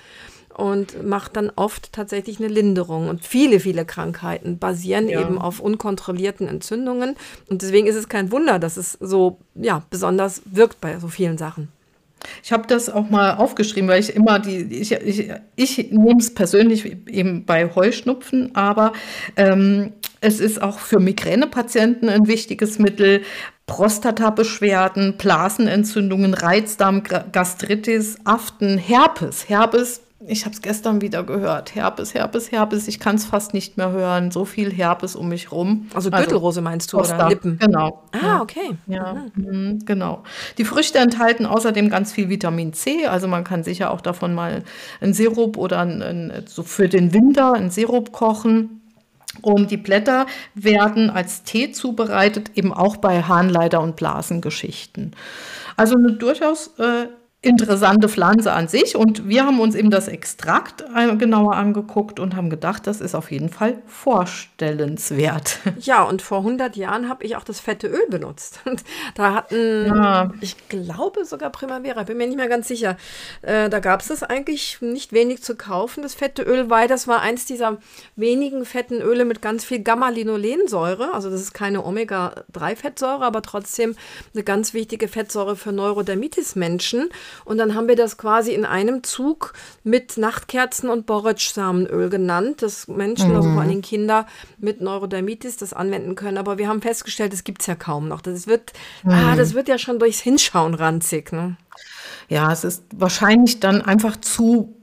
und macht dann oft tatsächlich eine Linderung. Und viele, viele Krankheiten basieren ja. eben auf unkontrollierten Entzündungen. Und deswegen ist es kein Wunder, dass es so ja, besonders wirkt bei so vielen Sachen. Ich habe das auch mal aufgeschrieben, weil ich immer die, ich, ich, ich nehme es persönlich eben bei Heuschnupfen, aber ähm, es ist auch für Migränepatienten ein wichtiges Mittel. Prostatabeschwerden, Blasenentzündungen, Reizdarm, Gastritis, Aften, Herpes. Herpes ich habe es gestern wieder gehört. Herpes, Herpes, Herpes. Ich kann es fast nicht mehr hören. So viel Herpes um mich rum. Also Gürtelrose also, meinst du Costa. oder Lippen? Genau. Ah, okay. Ja, mhm. genau. Die Früchte enthalten außerdem ganz viel Vitamin C. Also man kann sicher auch davon mal ein Sirup oder ein, ein, so für den Winter ein Sirup kochen. Und die Blätter werden als Tee zubereitet, eben auch bei Harnleiter- und Blasengeschichten. Also eine durchaus äh, interessante Pflanze an sich. Und wir haben uns eben das Extrakt äh, genauer angeguckt und haben gedacht, das ist auf jeden Fall vorstellenswert. Ja, und vor 100 Jahren habe ich auch das fette Öl benutzt. Und da hatten, ja. ich glaube sogar Primavera, bin mir nicht mehr ganz sicher, äh, da gab es das eigentlich nicht wenig zu kaufen, das fette Öl, weil das war eins dieser wenigen fetten Öle mit ganz viel Gamma-Linolensäure. Also das ist keine Omega-3-Fettsäure, aber trotzdem eine ganz wichtige Fettsäure für Neurodermitis-Menschen. Und dann haben wir das quasi in einem Zug mit Nachtkerzen und Borretsch-Samenöl genannt, dass Menschen, mhm. also vor allem Kinder mit Neurodermitis das anwenden können. Aber wir haben festgestellt, das gibt es ja kaum noch. Das wird, ah, mhm. ah, das wird ja schon durchs Hinschauen ranzig. Ne? Ja, es ist wahrscheinlich dann einfach zu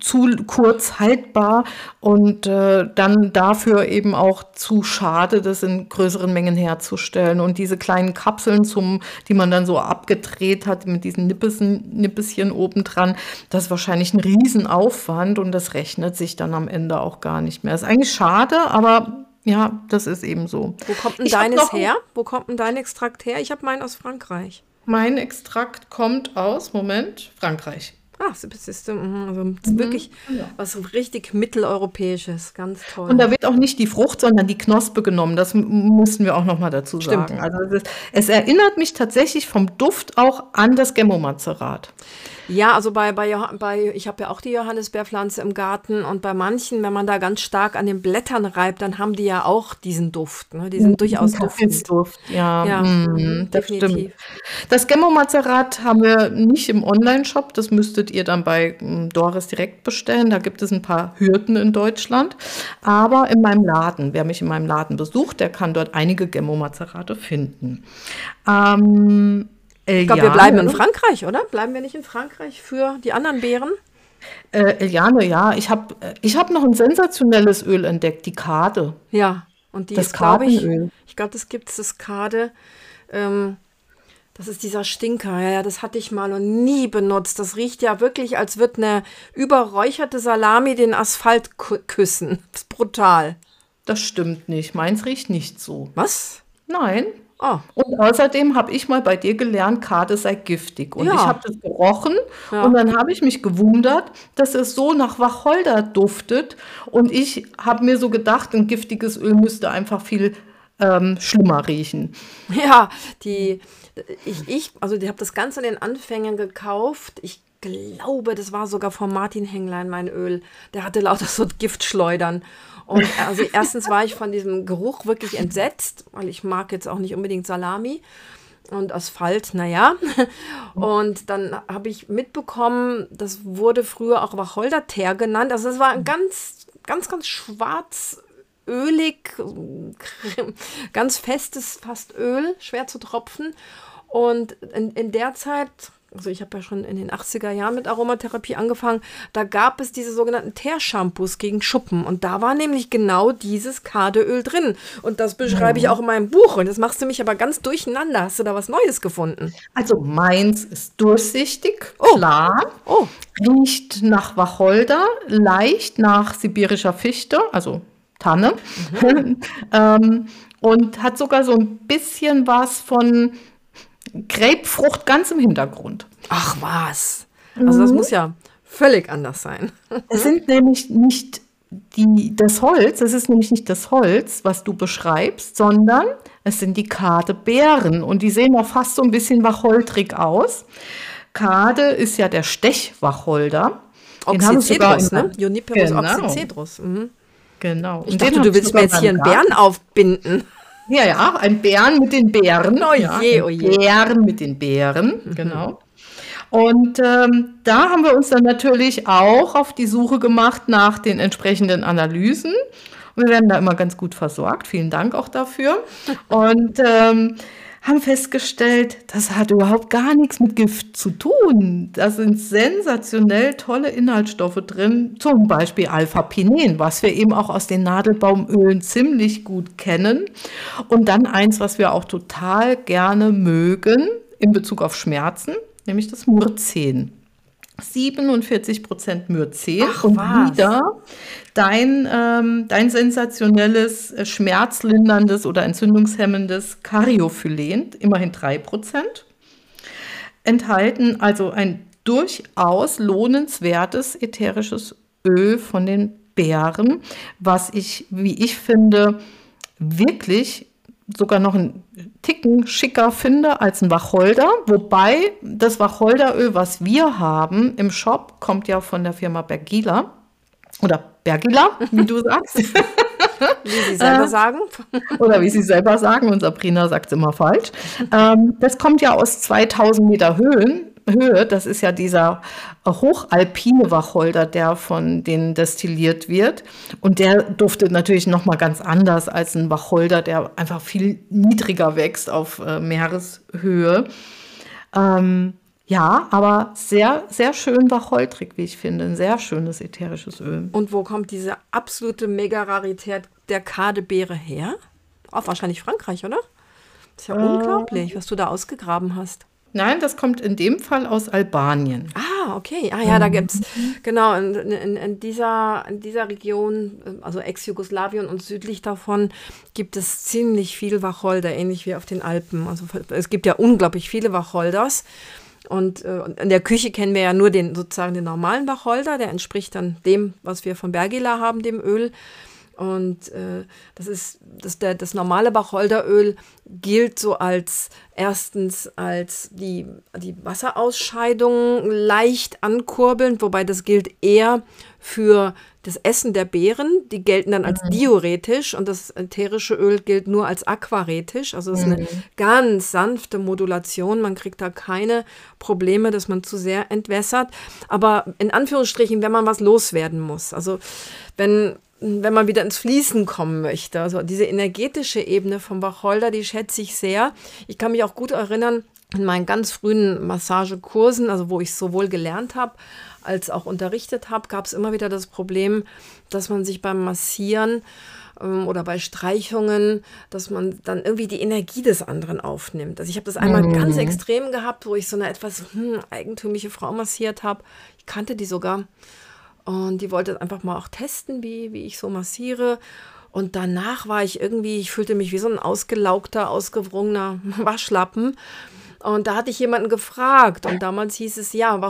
zu kurz haltbar und äh, dann dafür eben auch zu schade, das in größeren Mengen herzustellen. Und diese kleinen Kapseln, zum, die man dann so abgedreht hat mit diesen Nippesen, Nippeschen obendran, das ist wahrscheinlich ein Riesenaufwand und das rechnet sich dann am Ende auch gar nicht mehr. Ist eigentlich schade, aber ja, das ist eben so. Wo kommt denn ich deines her? Wo kommt denn dein Extrakt her? Ich habe meinen aus Frankreich. Mein Extrakt kommt aus, Moment, Frankreich. Ah, System, mhm, also mhm. wirklich ja. was richtig mitteleuropäisches, ganz toll. Und da wird auch nicht die Frucht, sondern die Knospe genommen. Das müssen wir auch noch mal dazu Stimmt. sagen. Also es, es, erinnert mich tatsächlich vom Duft auch an das Gemmomazerat. Ja, also bei, bei, bei ich habe ja auch die Johannisbeerpflanze im Garten und bei manchen, wenn man da ganz stark an den Blättern reibt, dann haben die ja auch diesen Duft. Ne? Die sind durchaus duftend. Duft, ja, ja mm, das definitiv. stimmt. Das Gemmo-Mazerat haben wir nicht im Online-Shop, das müsstet ihr dann bei mm, Doris direkt bestellen. Da gibt es ein paar Hürden in Deutschland. Aber in meinem Laden, wer mich in meinem Laden besucht, der kann dort einige Gemmo-Mazerate finden. Ähm, ich glaube, wir bleiben in Frankreich, oder? Bleiben wir nicht in Frankreich für die anderen Beeren? Äh, Eliane, ja, ich habe ich hab noch ein sensationelles Öl entdeckt, die Kade. Ja, und die das glaube ich, ich glaube, das gibt es, das Kade. Ähm, das ist dieser Stinker, ja, ja, das hatte ich mal und nie benutzt. Das riecht ja wirklich, als würde eine überräucherte Salami den Asphalt küssen. Das ist brutal. Das stimmt nicht. Meins riecht nicht so. Was? Nein. Oh. Und außerdem habe ich mal bei dir gelernt, Kade sei giftig. Und ja. ich habe das gerochen ja. und dann habe ich mich gewundert, dass es so nach Wacholder duftet. Und ich habe mir so gedacht, ein giftiges Öl müsste einfach viel ähm, schlimmer riechen. Ja, die, ich, ich also ich habe das Ganze in den Anfängen gekauft. Ich glaube, das war sogar von Martin Hänglein mein Öl. Der hatte lauter so Giftschleudern. Und also erstens war ich von diesem Geruch wirklich entsetzt, weil ich mag jetzt auch nicht unbedingt Salami und Asphalt, naja. Und dann habe ich mitbekommen, das wurde früher auch Wacholderteer genannt. Also es war ein ganz, ganz, ganz schwarz, ölig, ganz festes fast Öl, schwer zu tropfen. Und in, in der Zeit also ich habe ja schon in den 80er Jahren mit Aromatherapie angefangen, da gab es diese sogenannten Teershampoos gegen Schuppen und da war nämlich genau dieses Kadeöl drin und das beschreibe ich auch in meinem Buch und das machst du mich aber ganz durcheinander. Hast du da was Neues gefunden? Also meins ist durchsichtig, oh. klar, oh. riecht nach Wacholder, leicht nach sibirischer Fichte, also Tanne mhm. ähm, und hat sogar so ein bisschen was von Grapefrucht ganz im Hintergrund. Ach was. Also das mhm. muss ja völlig anders sein. Es sind nämlich nicht die, das Holz, es ist nämlich nicht das Holz, was du beschreibst, sondern es sind die Kadebeeren und die sehen auch fast so ein bisschen wacholtrig aus. Kade ist ja der Stechwacholder. Oxycedrus, ne? Juniperus genau. oxycedrus. Mhm. Genau. Ich dachte, du willst mir jetzt hier einen Bären aufbinden. Ja, ja, ein Bären mit den Bären. Oh je, ja, oh je. Bären mit den Bären, mhm. genau. Und ähm, da haben wir uns dann natürlich auch auf die Suche gemacht nach den entsprechenden Analysen. Und wir werden da immer ganz gut versorgt. Vielen Dank auch dafür. Und ähm, haben festgestellt, das hat überhaupt gar nichts mit Gift zu tun. Da sind sensationell tolle Inhaltsstoffe drin, zum Beispiel Alpha-Pinen, was wir eben auch aus den Nadelbaumölen ziemlich gut kennen. Und dann eins, was wir auch total gerne mögen in Bezug auf Schmerzen, nämlich das Murzen. 47 Prozent Myrcen Ach, und was? wieder dein, ähm, dein sensationelles, äh, schmerzlinderndes oder entzündungshemmendes Cariophylen, immerhin 3 Prozent. Enthalten also ein durchaus lohnenswertes ätherisches Öl von den Beeren, was ich, wie ich finde, wirklich sogar noch einen Ticken schicker finde als ein Wacholder. Wobei das Wacholderöl, was wir haben im Shop, kommt ja von der Firma Bergila. Oder Bergila, wie du sagst. Wie sie selber äh, sagen. Oder wie sie selber sagen, und Sabrina sagt es immer falsch. Ähm, das kommt ja aus 2000 Meter Höhen, Höhe. Das ist ja dieser hochalpine Wacholder, der von denen destilliert wird. Und der duftet natürlich nochmal ganz anders als ein Wacholder, der einfach viel niedriger wächst auf äh, Meereshöhe. Ähm, ja, aber sehr, sehr schön wacholtrig, wie ich finde. Ein sehr schönes ätherisches Öl. Und wo kommt diese absolute Mega-Rarität der Kadebeere her? Auch wahrscheinlich Frankreich, oder? Das ist ja äh, unglaublich, was du da ausgegraben hast. Nein, das kommt in dem Fall aus Albanien. Ah, okay. Ah ja, da mhm. gibt es, genau, in, in, in, dieser, in dieser Region, also Ex-Jugoslawien und südlich davon, gibt es ziemlich viel Wacholder, ähnlich wie auf den Alpen. Also es gibt ja unglaublich viele Wacholders. Und äh, in der Küche kennen wir ja nur den sozusagen den normalen Wacholder, der entspricht dann dem, was wir von Bergila haben, dem Öl. Und äh, das ist das, der, das normale Wacholderöl gilt so als erstens als die, die Wasserausscheidung leicht ankurbelnd, wobei das gilt eher für das Essen der Beeren. Die gelten dann als mhm. diuretisch und das ätherische Öl gilt nur als aquaretisch. Also es ist eine mhm. ganz sanfte Modulation. Man kriegt da keine Probleme, dass man zu sehr entwässert. Aber in Anführungsstrichen, wenn man was loswerden muss. Also wenn wenn man wieder ins Fließen kommen möchte. Also diese energetische Ebene vom Wacholder, die schätze ich sehr. Ich kann mich auch gut erinnern, in meinen ganz frühen Massagekursen, also wo ich sowohl gelernt habe als auch unterrichtet habe, gab es immer wieder das Problem, dass man sich beim Massieren ähm, oder bei Streichungen, dass man dann irgendwie die Energie des anderen aufnimmt. Also ich habe das einmal mhm. ganz extrem gehabt, wo ich so eine etwas hm, eigentümliche Frau massiert habe. Ich kannte die sogar. Und die wollte einfach mal auch testen, wie, wie ich so massiere. Und danach war ich irgendwie, ich fühlte mich wie so ein ausgelaugter, ausgewrungener Waschlappen. Und da hatte ich jemanden gefragt. Und damals hieß es, ja,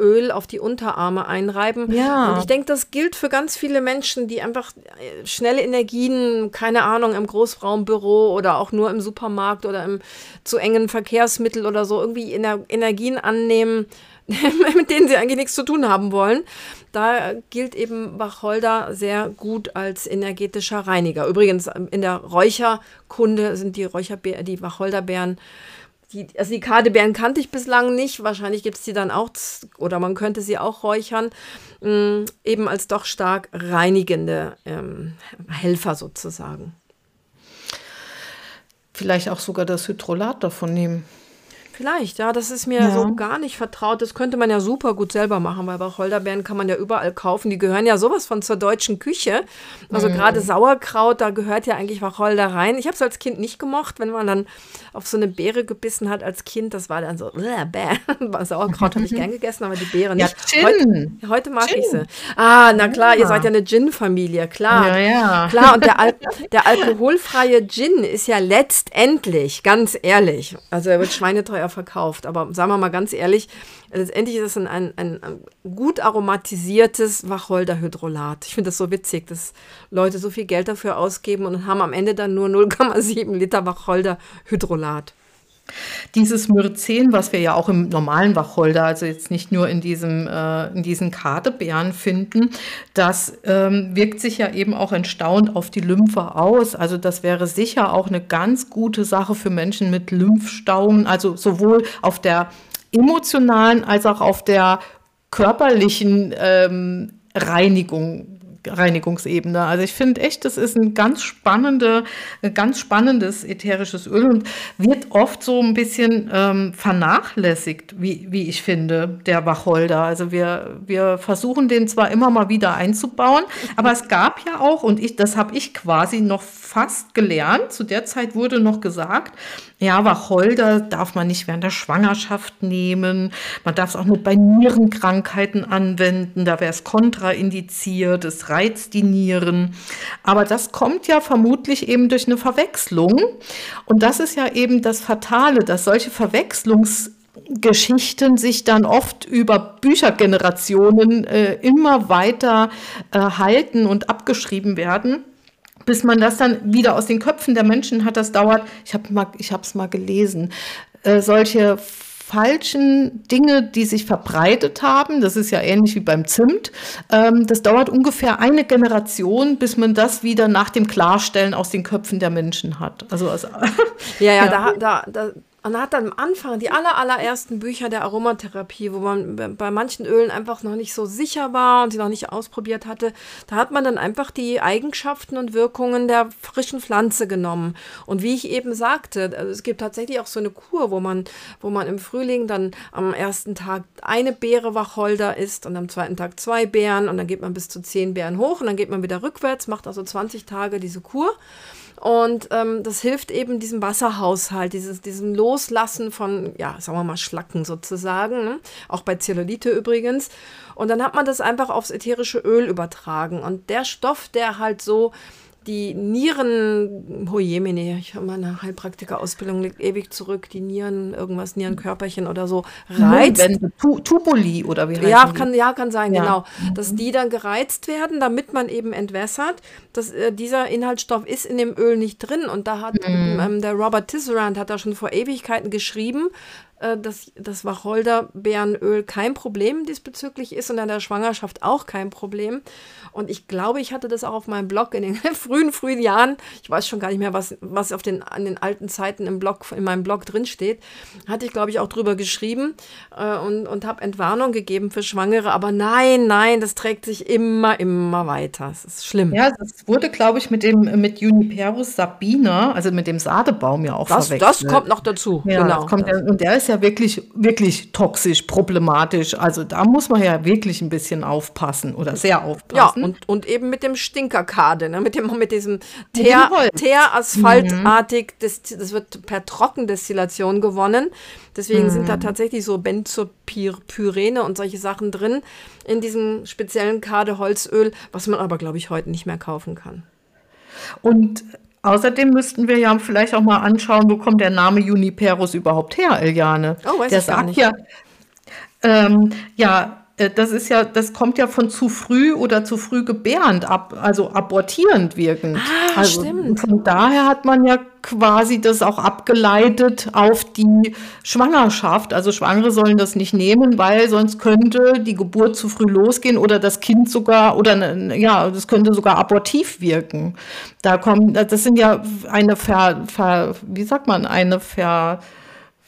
Wacholderöl auf die Unterarme einreiben. Ja. Und ich denke, das gilt für ganz viele Menschen, die einfach äh, schnelle Energien, keine Ahnung, im Großraumbüro oder auch nur im Supermarkt oder im zu engen Verkehrsmittel oder so irgendwie Ener Energien annehmen, mit denen sie eigentlich nichts zu tun haben wollen. Da gilt eben Wacholder sehr gut als energetischer Reiniger. Übrigens in der Räucherkunde sind die Räucherbeeren, die Wacholderbeeren die, also die Kadebeeren kannte ich bislang nicht. Wahrscheinlich gibt es die dann auch, oder man könnte sie auch räuchern, mh, mm, eben als doch stark reinigende ähm, Helfer sozusagen. Vielleicht auch sogar das Hydrolat davon nehmen. Vielleicht, ja, das ist mir ja. so gar nicht vertraut. Das könnte man ja super gut selber machen, weil Wacholderbeeren kann man ja überall kaufen. Die gehören ja sowas von zur deutschen Küche. Also mhm. gerade Sauerkraut, da gehört ja eigentlich Wacholder rein. Ich habe es als Kind nicht gemocht, wenn man dann auf so eine Beere gebissen hat als Kind. Das war dann so, bäh. Sauerkraut habe ich gern gegessen, aber die Beere nicht. Ja, Heute, heute mag Gin. ich sie. Ah, na klar, ja. ihr seid ja eine Gin-Familie, klar. Ja, ja. Klar, und der, Al der alkoholfreie Gin ist ja letztendlich, ganz ehrlich, also er wird schweineteuer verkauft. Aber sagen wir mal ganz ehrlich, letztendlich ist es ein, ein, ein gut aromatisiertes Wacholderhydrolat. Ich finde das so witzig, dass Leute so viel Geld dafür ausgeben und haben am Ende dann nur 0,7 Liter Wacholderhydrolat. Dieses Myrcen, was wir ja auch im normalen Wacholder, also jetzt nicht nur in, diesem, äh, in diesen Kadebeeren finden, das ähm, wirkt sich ja eben auch entstauend auf die Lymphe aus. Also das wäre sicher auch eine ganz gute Sache für Menschen mit Lymphstauen, also sowohl auf der emotionalen als auch auf der körperlichen ähm, Reinigung Reinigungsebene. Also ich finde echt, das ist ein ganz spannende, ein ganz spannendes ätherisches Öl und wird oft so ein bisschen ähm, vernachlässigt, wie, wie ich finde, der Wacholder. Also wir, wir versuchen den zwar immer mal wieder einzubauen, aber es gab ja auch, und ich, das habe ich quasi noch fast gelernt, zu der Zeit wurde noch gesagt, ja, Wacholder darf man nicht während der Schwangerschaft nehmen. Man darf es auch nicht bei Nierenkrankheiten anwenden. Da wäre es kontraindiziert. Es reizt die Nieren. Aber das kommt ja vermutlich eben durch eine Verwechslung. Und das ist ja eben das Fatale, dass solche Verwechslungsgeschichten sich dann oft über Büchergenerationen äh, immer weiter äh, halten und abgeschrieben werden bis man das dann wieder aus den Köpfen der Menschen hat, das dauert, ich habe mal, ich habe es mal gelesen, äh, solche falschen Dinge, die sich verbreitet haben, das ist ja ähnlich wie beim Zimt, ähm, das dauert ungefähr eine Generation, bis man das wieder nach dem Klarstellen aus den Köpfen der Menschen hat. Also, also ja, ja, ja. Da, da, da, und hat dann am Anfang die aller, allerersten Bücher der Aromatherapie, wo man bei manchen Ölen einfach noch nicht so sicher war und sie noch nicht ausprobiert hatte, da hat man dann einfach die Eigenschaften und Wirkungen der frischen Pflanze genommen. Und wie ich eben sagte, also es gibt tatsächlich auch so eine Kur, wo man, wo man im Frühling dann am ersten Tag eine Beere Wacholder isst und am zweiten Tag zwei Beeren und dann geht man bis zu zehn Beeren hoch und dann geht man wieder rückwärts, macht also 20 Tage diese Kur. Und ähm, das hilft eben diesem Wasserhaushalt, dieses, diesem Loslassen von, ja, sagen wir mal, Schlacken sozusagen, ne? auch bei Zellulite übrigens. Und dann hat man das einfach aufs ätherische Öl übertragen. Und der Stoff, der halt so die Nieren, oh jemine, ich habe meine Heilpraktiker-Ausbildung liegt ewig zurück, die Nieren, irgendwas, Nierenkörperchen oder so, reizt. Tu Tubuli oder wie heißt ja, kann, ja, kann sein, ja. genau. Dass die dann gereizt werden, damit man eben entwässert. Dass, äh, dieser Inhaltsstoff ist in dem Öl nicht drin. Und da hat mhm. ähm, der Robert Tisserand hat da schon vor Ewigkeiten geschrieben, äh, dass das Wacholderbeerenöl kein Problem diesbezüglich ist und in der Schwangerschaft auch kein Problem. Und ich glaube, ich hatte das auch auf meinem Blog in den frühen, frühen Jahren. Ich weiß schon gar nicht mehr, was, was auf den, an den alten Zeiten im Blog, in meinem Blog drinsteht. Hatte ich, glaube ich, auch drüber geschrieben äh, und, und habe Entwarnung gegeben für Schwangere. Aber nein, nein, das trägt sich immer, immer weiter. Es ist schlimm. Ja, das wurde, glaube ich, mit dem mit Juniperus sabina, also mit dem Sadebaum ja auch das, verwechselt. Das kommt noch dazu. Ja, genau. Kommt, und der ist ja wirklich, wirklich toxisch, problematisch. Also da muss man ja wirklich ein bisschen aufpassen oder sehr aufpassen. Ja, und, und eben mit dem Stinkerkade, ne? mit, dem, mit diesem Teer, Teerasphaltartig, mhm. das, das wird per Trockendestillation gewonnen. Deswegen mhm. sind da mhm. tatsächlich so Benzopyrene und solche Sachen drin in diesem speziellen Kade-Holzöl, was man aber, glaube ich, heute nicht mehr kaufen kann. Und Außerdem müssten wir ja vielleicht auch mal anschauen, wo kommt der Name Juniperus überhaupt her, Eliane? Oh, weiß der ich gar nicht. Ja, ähm, ja, das ist ja, das kommt ja von zu früh oder zu früh gebärend ab, also abortierend wirkend. Ah, also stimmt. Von daher hat man ja quasi das auch abgeleitet auf die Schwangerschaft. Also Schwangere sollen das nicht nehmen, weil sonst könnte die Geburt zu früh losgehen oder das Kind sogar oder ne, ja, das könnte sogar abortiv wirken. Da kommen, das sind ja eine Ver, Ver wie sagt man, eine Ver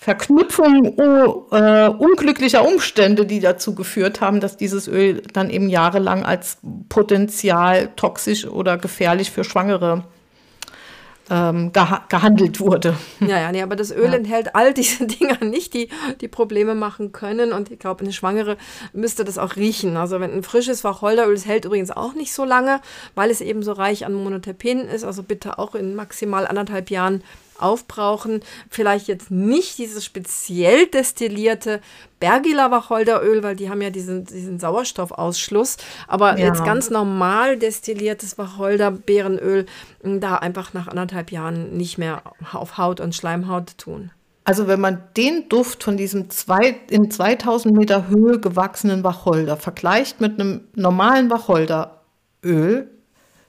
Verknüpfung äh, unglücklicher Umstände, die dazu geführt haben, dass dieses Öl dann eben jahrelang als potenzial toxisch oder gefährlich für Schwangere ähm, geha gehandelt wurde. Ja, ja, nee, aber das Öl ja. enthält all diese Dinge nicht, die, die Probleme machen können. Und ich glaube, eine Schwangere müsste das auch riechen. Also wenn ein frisches Wacholderöl, das hält übrigens auch nicht so lange, weil es eben so reich an Monoterpenen ist. Also bitte auch in maximal anderthalb Jahren aufbrauchen. Vielleicht jetzt nicht dieses speziell destillierte Bergila Wacholderöl, weil die haben ja diesen, diesen Sauerstoffausschluss. Aber ja. jetzt ganz normal destilliertes Wacholderbeerenöl, hm, da einfach nach anderthalb Jahren nicht mehr auf Haut und Schleimhaut tun. Also wenn man den Duft von diesem zwei, in 2000 Meter Höhe gewachsenen Wacholder vergleicht mit einem normalen Wacholderöl,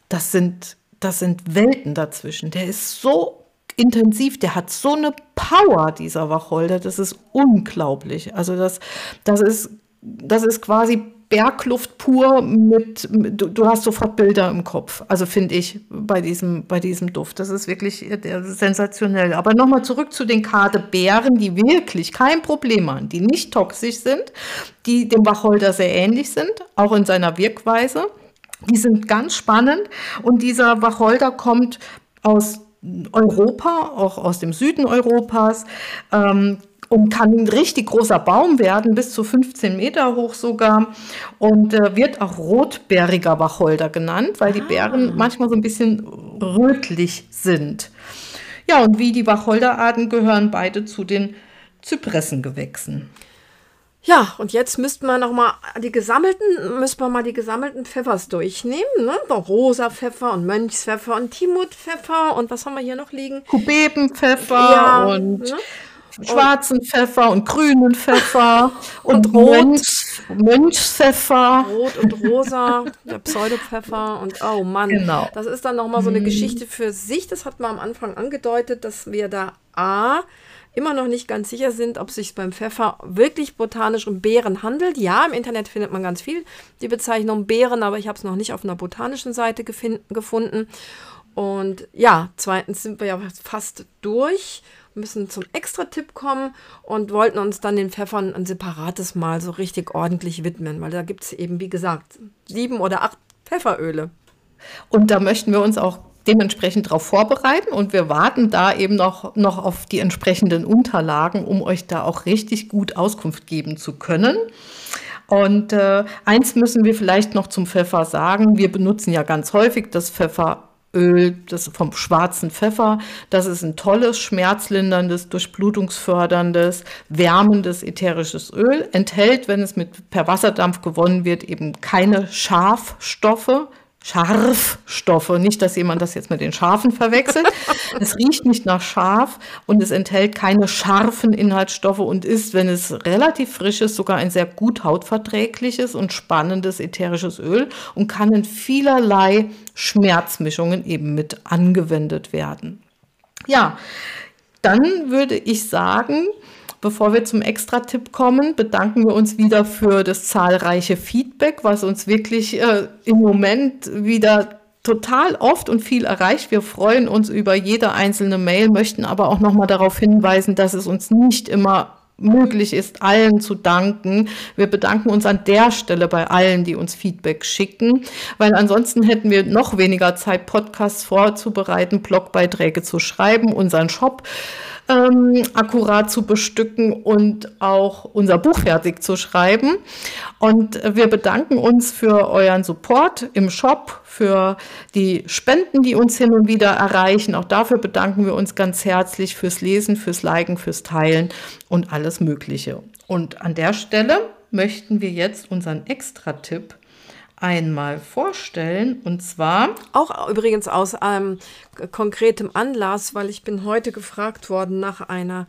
das sind, das sind Welten dazwischen. Der ist so intensiv, der hat so eine Power, dieser Wacholder, das ist unglaublich. Also das, das ist, das ist quasi Bergluft pur mit, du, du, hast sofort Bilder im Kopf. Also finde ich bei diesem, bei diesem Duft. Das ist wirklich das ist sensationell. Aber nochmal zurück zu den Kadebeeren, die wirklich kein Problem haben, die nicht toxisch sind, die dem Wacholder sehr ähnlich sind, auch in seiner Wirkweise. Die sind ganz spannend und dieser Wacholder kommt aus Europa, auch aus dem Süden Europas. Ähm, und kann ein richtig großer Baum werden, bis zu 15 Meter hoch sogar. Und äh, wird auch rotbeeriger Wacholder genannt, weil die ah. Beeren manchmal so ein bisschen rötlich sind. Ja, und wie die Wacholderarten gehören beide zu den Zypressengewächsen. Ja, und jetzt müssten wir noch mal die gesammelten, müssen wir mal die gesammelten Pfeffers durchnehmen, ne? Rosa Pfeffer und Mönchspfeffer und Timutpfeffer und was haben wir hier noch liegen? Kubebenpfeffer ja, und ne? schwarzen und, Pfeffer und grünen Pfeffer und, und Rot. Mönch, Mönchspfeffer. Rot und rosa, der Pseudopfeffer und oh Mann. Genau. Das ist dann noch mal so eine mhm. Geschichte für sich. Das hat man am Anfang angedeutet, dass wir da A immer noch nicht ganz sicher sind, ob es sich beim Pfeffer wirklich botanisch um Beeren handelt. Ja, im Internet findet man ganz viel die Bezeichnung Beeren, aber ich habe es noch nicht auf einer botanischen Seite gefunden. Und ja, zweitens sind wir ja fast durch, müssen zum Extra-Tipp kommen und wollten uns dann den Pfeffern ein separates Mal so richtig ordentlich widmen, weil da gibt es eben, wie gesagt, sieben oder acht Pfefferöle. Und da möchten wir uns auch dementsprechend darauf vorbereiten und wir warten da eben noch, noch auf die entsprechenden Unterlagen, um euch da auch richtig gut Auskunft geben zu können. Und äh, eins müssen wir vielleicht noch zum Pfeffer sagen. Wir benutzen ja ganz häufig das Pfefferöl, das vom schwarzen Pfeffer. Das ist ein tolles, schmerzlinderndes, durchblutungsförderndes, wärmendes ätherisches Öl. Enthält, wenn es mit per Wasserdampf gewonnen wird, eben keine Schafstoffe, Scharfstoffe. Nicht, dass jemand das jetzt mit den Schafen verwechselt. es riecht nicht nach Schaf und es enthält keine scharfen Inhaltsstoffe und ist, wenn es relativ frisch ist, sogar ein sehr gut hautverträgliches und spannendes ätherisches Öl und kann in vielerlei Schmerzmischungen eben mit angewendet werden. Ja, dann würde ich sagen, Bevor wir zum Extra-Tipp kommen, bedanken wir uns wieder für das zahlreiche Feedback, was uns wirklich äh, im Moment wieder total oft und viel erreicht. Wir freuen uns über jede einzelne Mail, möchten aber auch noch mal darauf hinweisen, dass es uns nicht immer möglich ist, allen zu danken. Wir bedanken uns an der Stelle bei allen, die uns Feedback schicken, weil ansonsten hätten wir noch weniger Zeit, Podcasts vorzubereiten, Blogbeiträge zu schreiben, unseren Shop ähm, akkurat zu bestücken und auch unser Buch fertig zu schreiben. Und wir bedanken uns für euren Support im Shop, für die Spenden, die uns hin und wieder erreichen. Auch dafür bedanken wir uns ganz herzlich fürs Lesen, fürs Liken, fürs Teilen und alles Mögliche. Und an der Stelle möchten wir jetzt unseren Extra-Tipp einmal vorstellen. Und zwar. Auch übrigens aus einem konkretem Anlass, weil ich bin heute gefragt worden nach einer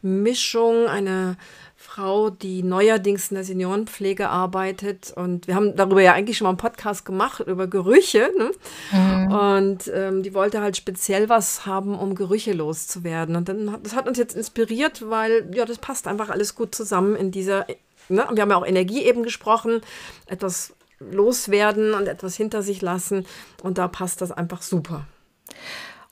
Mischung, eine Frau, die neuerdings in der Seniorenpflege arbeitet. Und wir haben darüber ja eigentlich schon mal einen Podcast gemacht, über Gerüche. Ne? Mhm. Und ähm, die wollte halt speziell was haben, um Gerüche loszuwerden. Und dann hat, das hat uns jetzt inspiriert, weil ja, das passt einfach alles gut zusammen in dieser. Ne? Wir haben ja auch Energie eben gesprochen, etwas loswerden und etwas hinter sich lassen. Und da passt das einfach super.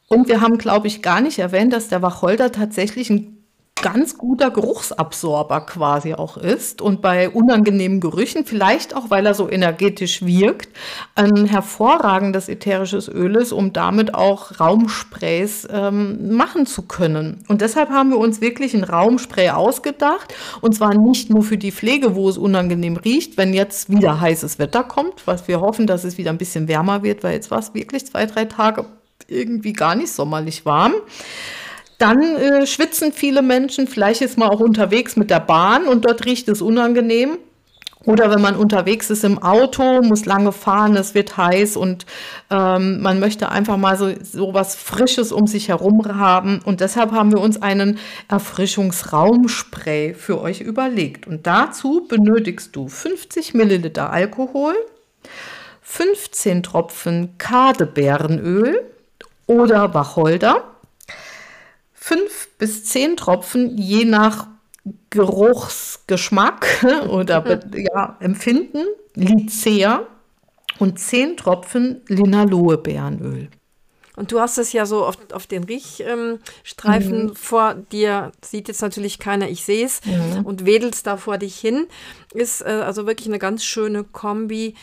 Und wir haben, glaube ich, gar nicht erwähnt, dass der Wacholder tatsächlich ein ganz guter Geruchsabsorber quasi auch ist und bei unangenehmen Gerüchen, vielleicht auch weil er so energetisch wirkt, ein hervorragendes ätherisches Öl ist, um damit auch Raumsprays ähm, machen zu können. Und deshalb haben wir uns wirklich ein Raumspray ausgedacht und zwar nicht nur für die Pflege, wo es unangenehm riecht, wenn jetzt wieder heißes Wetter kommt, was wir hoffen, dass es wieder ein bisschen wärmer wird, weil jetzt war es wirklich zwei, drei Tage irgendwie gar nicht sommerlich warm. Dann äh, schwitzen viele Menschen, vielleicht ist man auch unterwegs mit der Bahn und dort riecht es unangenehm. Oder wenn man unterwegs ist im Auto, muss lange fahren, es wird heiß und ähm, man möchte einfach mal so, so was Frisches um sich herum haben. Und deshalb haben wir uns einen Erfrischungsraumspray für euch überlegt. Und dazu benötigst du 50 Milliliter Alkohol, 15 Tropfen Kadebeerenöl oder Wacholder, fünf bis zehn Tropfen, je nach Geruchsgeschmack oder ja, Empfinden, Lycea und zehn Tropfen Linaloe-Beerenöl. Und du hast es ja so auf, auf den Riechstreifen ähm, mhm. vor dir, sieht jetzt natürlich keiner, ich sehe es, mhm. und wedelst da vor dich hin. Ist äh, also wirklich eine ganz schöne Kombi.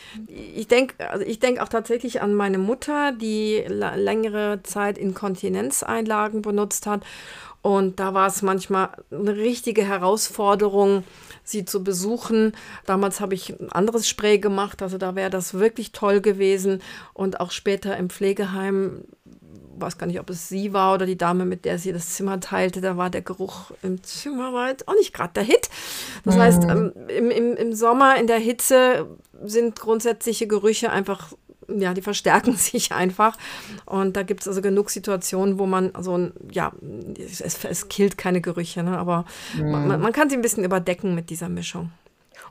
Ich denke also ich denk auch tatsächlich an meine Mutter, die längere Zeit Inkontinenzeinlagen benutzt hat. Und da war es manchmal eine richtige Herausforderung, sie zu besuchen. Damals habe ich ein anderes Spray gemacht, also da wäre das wirklich toll gewesen. Und auch später im Pflegeheim weiß gar nicht, ob es sie war oder die Dame, mit der sie das Zimmer teilte, da war der Geruch im Zimmer jetzt auch nicht gerade der Hit. Das mhm. heißt, ähm, im, im, im Sommer in der Hitze sind grundsätzliche Gerüche einfach ja, die verstärken sich einfach. Und da gibt es also genug Situationen, wo man so ein, ja, es, es killt keine Gerüche, ne? aber mhm. man, man kann sie ein bisschen überdecken mit dieser Mischung.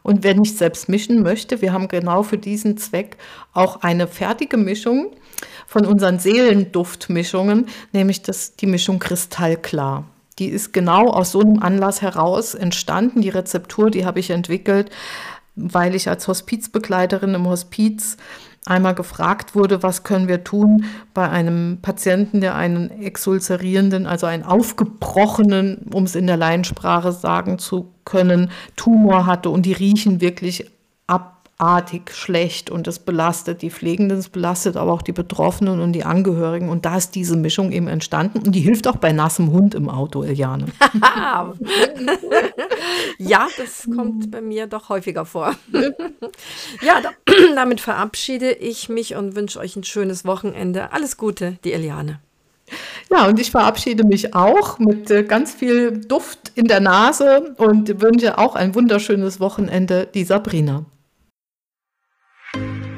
Und wer nicht selbst mischen möchte, wir haben genau für diesen Zweck auch eine fertige Mischung von unseren Seelenduftmischungen, nämlich das, die Mischung Kristallklar. Die ist genau aus so einem Anlass heraus entstanden. Die Rezeptur, die habe ich entwickelt, weil ich als Hospizbegleiterin im Hospiz einmal gefragt wurde, was können wir tun bei einem Patienten, der einen exulzerierenden, also einen aufgebrochenen, um es in der Laiensprache sagen zu können, Tumor hatte und die riechen wirklich ab artig schlecht und das belastet die Pflegenden, es belastet aber auch die Betroffenen und die Angehörigen und da ist diese Mischung eben entstanden und die hilft auch bei nassem Hund im Auto, Eliane. ja, das kommt bei mir doch häufiger vor. ja, da, damit verabschiede ich mich und wünsche euch ein schönes Wochenende. Alles Gute, die Eliane. Ja, und ich verabschiede mich auch mit äh, ganz viel Duft in der Nase und wünsche auch ein wunderschönes Wochenende, die Sabrina. Thank you.